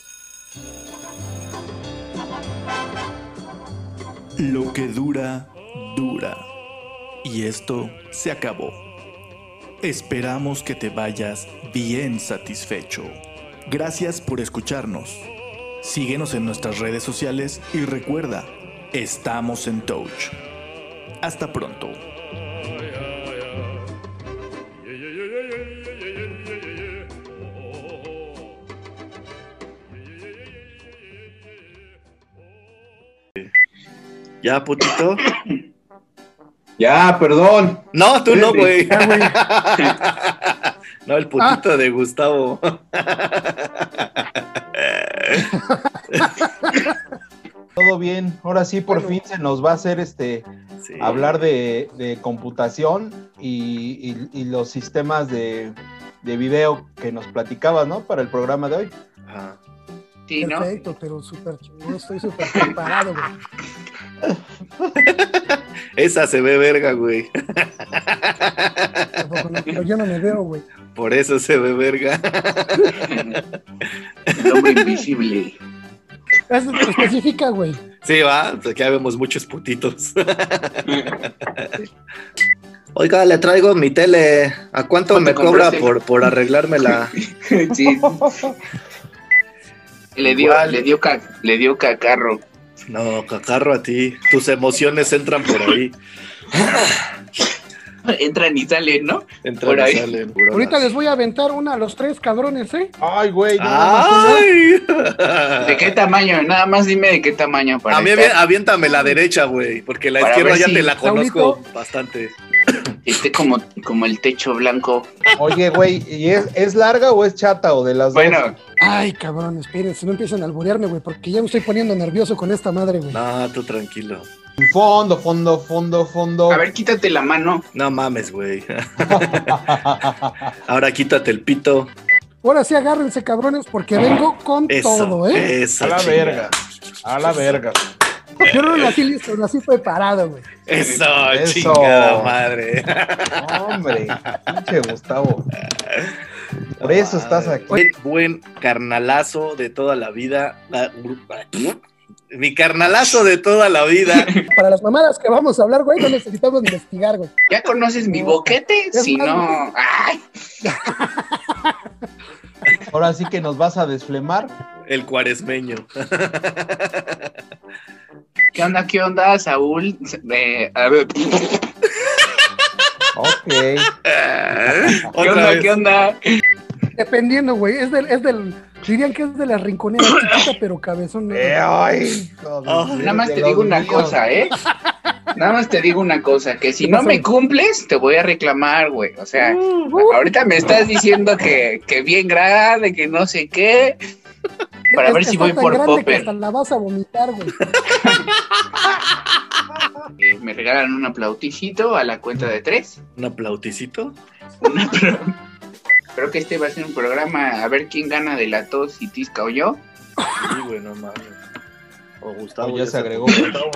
Lo que dura, dura. Y esto se acabó. Esperamos que te vayas bien satisfecho. Gracias por escucharnos. Síguenos en nuestras redes sociales y recuerda, estamos en Touch. Hasta pronto. ¿Ya, putito? Ya, perdón. No, tú no, güey. [laughs] No, el putito de Gustavo. [laughs] Todo bien. Ahora sí, por fin se nos va a hacer este Sí. hablar de, de computación y, y- y los sistemas de, de video que nos platicabas, ¿no? Para el programa de hoy. Ajá. Sí, ¿no? Perfecto, pero súper chingón. Estoy súper preparado, güey. [laughs] Esa se ve verga, güey. No, Pero yo no me veo, güey. Por eso se ve verga. El hombre invisible. Es específica, güey. Sí, va. Pues Aquí vemos muchos putitos. Oiga, le traigo mi tele. ¿A cuánto ¿Cuánto me cobra compraste? por, por arreglármela? [laughs] Sí. Le dio, le dio, ca- le dio cacarro. No, cacarro a ti. Tus emociones entran por ahí. [laughs] [laughs] Entran y salen, ¿no? Entran Por y salen. Ahorita les voy a aventar una a los tres cabrones, ¿eh? Ay, güey. no, ¡Ay! [laughs] ¿De qué tamaño? Nada más dime de qué tamaño. Para A mí estar- aviéntame la derecha, güey, porque la Para izquierda ya si te la conozco Saulito- bastante. esté como, como el techo blanco. Oye, güey, ¿y es, es larga o es chata o de las Bueno, dos? Ay, cabrón, espérense, no empiecen a alburearme, güey, porque ya me estoy poniendo nervioso con esta madre, güey. No, tú tranquilo. Fondo, fondo, fondo, fondo. a ver, quítate la mano. No mames, güey. [laughs] Ahora quítate el pito. Ahora sí agárrense, cabrones, porque vengo con Eso, todo, ¿eh? eso. A la verga. A la verga. Yo no nací listo, nací preparado, güey. Eso, Eso. chingada madre. Hombre, pinche Gustavo. Por eso estás aquí. Buen, buen carnalazo de toda la vida. Mi carnalazo de toda la vida. [laughs] Para las mamadas que vamos a hablar, güey, no necesitamos investigar, güey. ¿Ya conoces mi boquete? Es Si más, no. ¡Ay! Ahora sí que nos vas a desflemar. El cuaresmeño. ¿Qué onda, qué onda, Saúl? Eh, a ver, [laughs] ¿Qué Ok. Otra onda, vez. qué onda? Dependiendo, güey, es del, es del, dirían que es de la rinconera [coughs] chiquita, pero cabezón. ¿no? Eh, ay, Ah. Nada más te digo una cosa, ¿eh? Nada más te digo una cosa, que si ¿Qué no pasó? me cumples, te voy a reclamar, güey. O sea, Uh, ahorita me estás diciendo que, que bien grande, que no sé qué. Para es ver que si voy tan por grande que Popper. Hasta la vas a vomitar, güey. [laughs] Eh, me regalan un aplauticito a la cuenta de tres. ¿Un aplauticito? Una pro- Creo que este va a ser un programa a ver quién gana de la tos, si Tisca o yo. Sí, güey, no mames. O Gustavo. Ya se agregó Gustavo.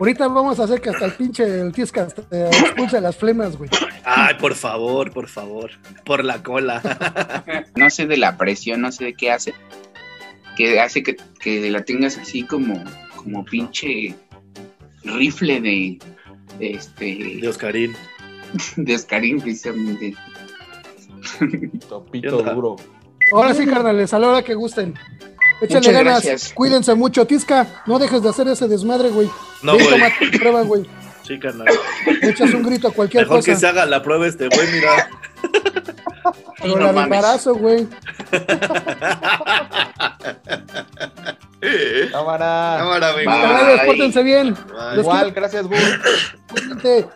Ahorita vamos a hacer que hasta el pinche el Tisca expulse las flemas, güey. Ay, por favor, por favor. Por la cola. [laughs] No sé de la presión, no sé de qué hace. Que hace que, que la tengas así como, como pinche rifle de, de este De Oscarín. [laughs] de Oscarín precisamente. Topito duro. Ahora sí, carnales, a la hora que gusten. Échale Muchas ganas, gracias. cuídense mucho. Tisca, no dejes de hacer ese desmadre, güey. No, güey. toma tu prueba, güey. Sí, carnal. Echas un grito a cualquier Mejor cosa. que se haga la prueba este güey, mira. [laughs] Pero No la de embarazo, güey. [laughs] Cámara. Cámara. Carnales, pórtense bien. Bye. Igual, gracias. Cuídense.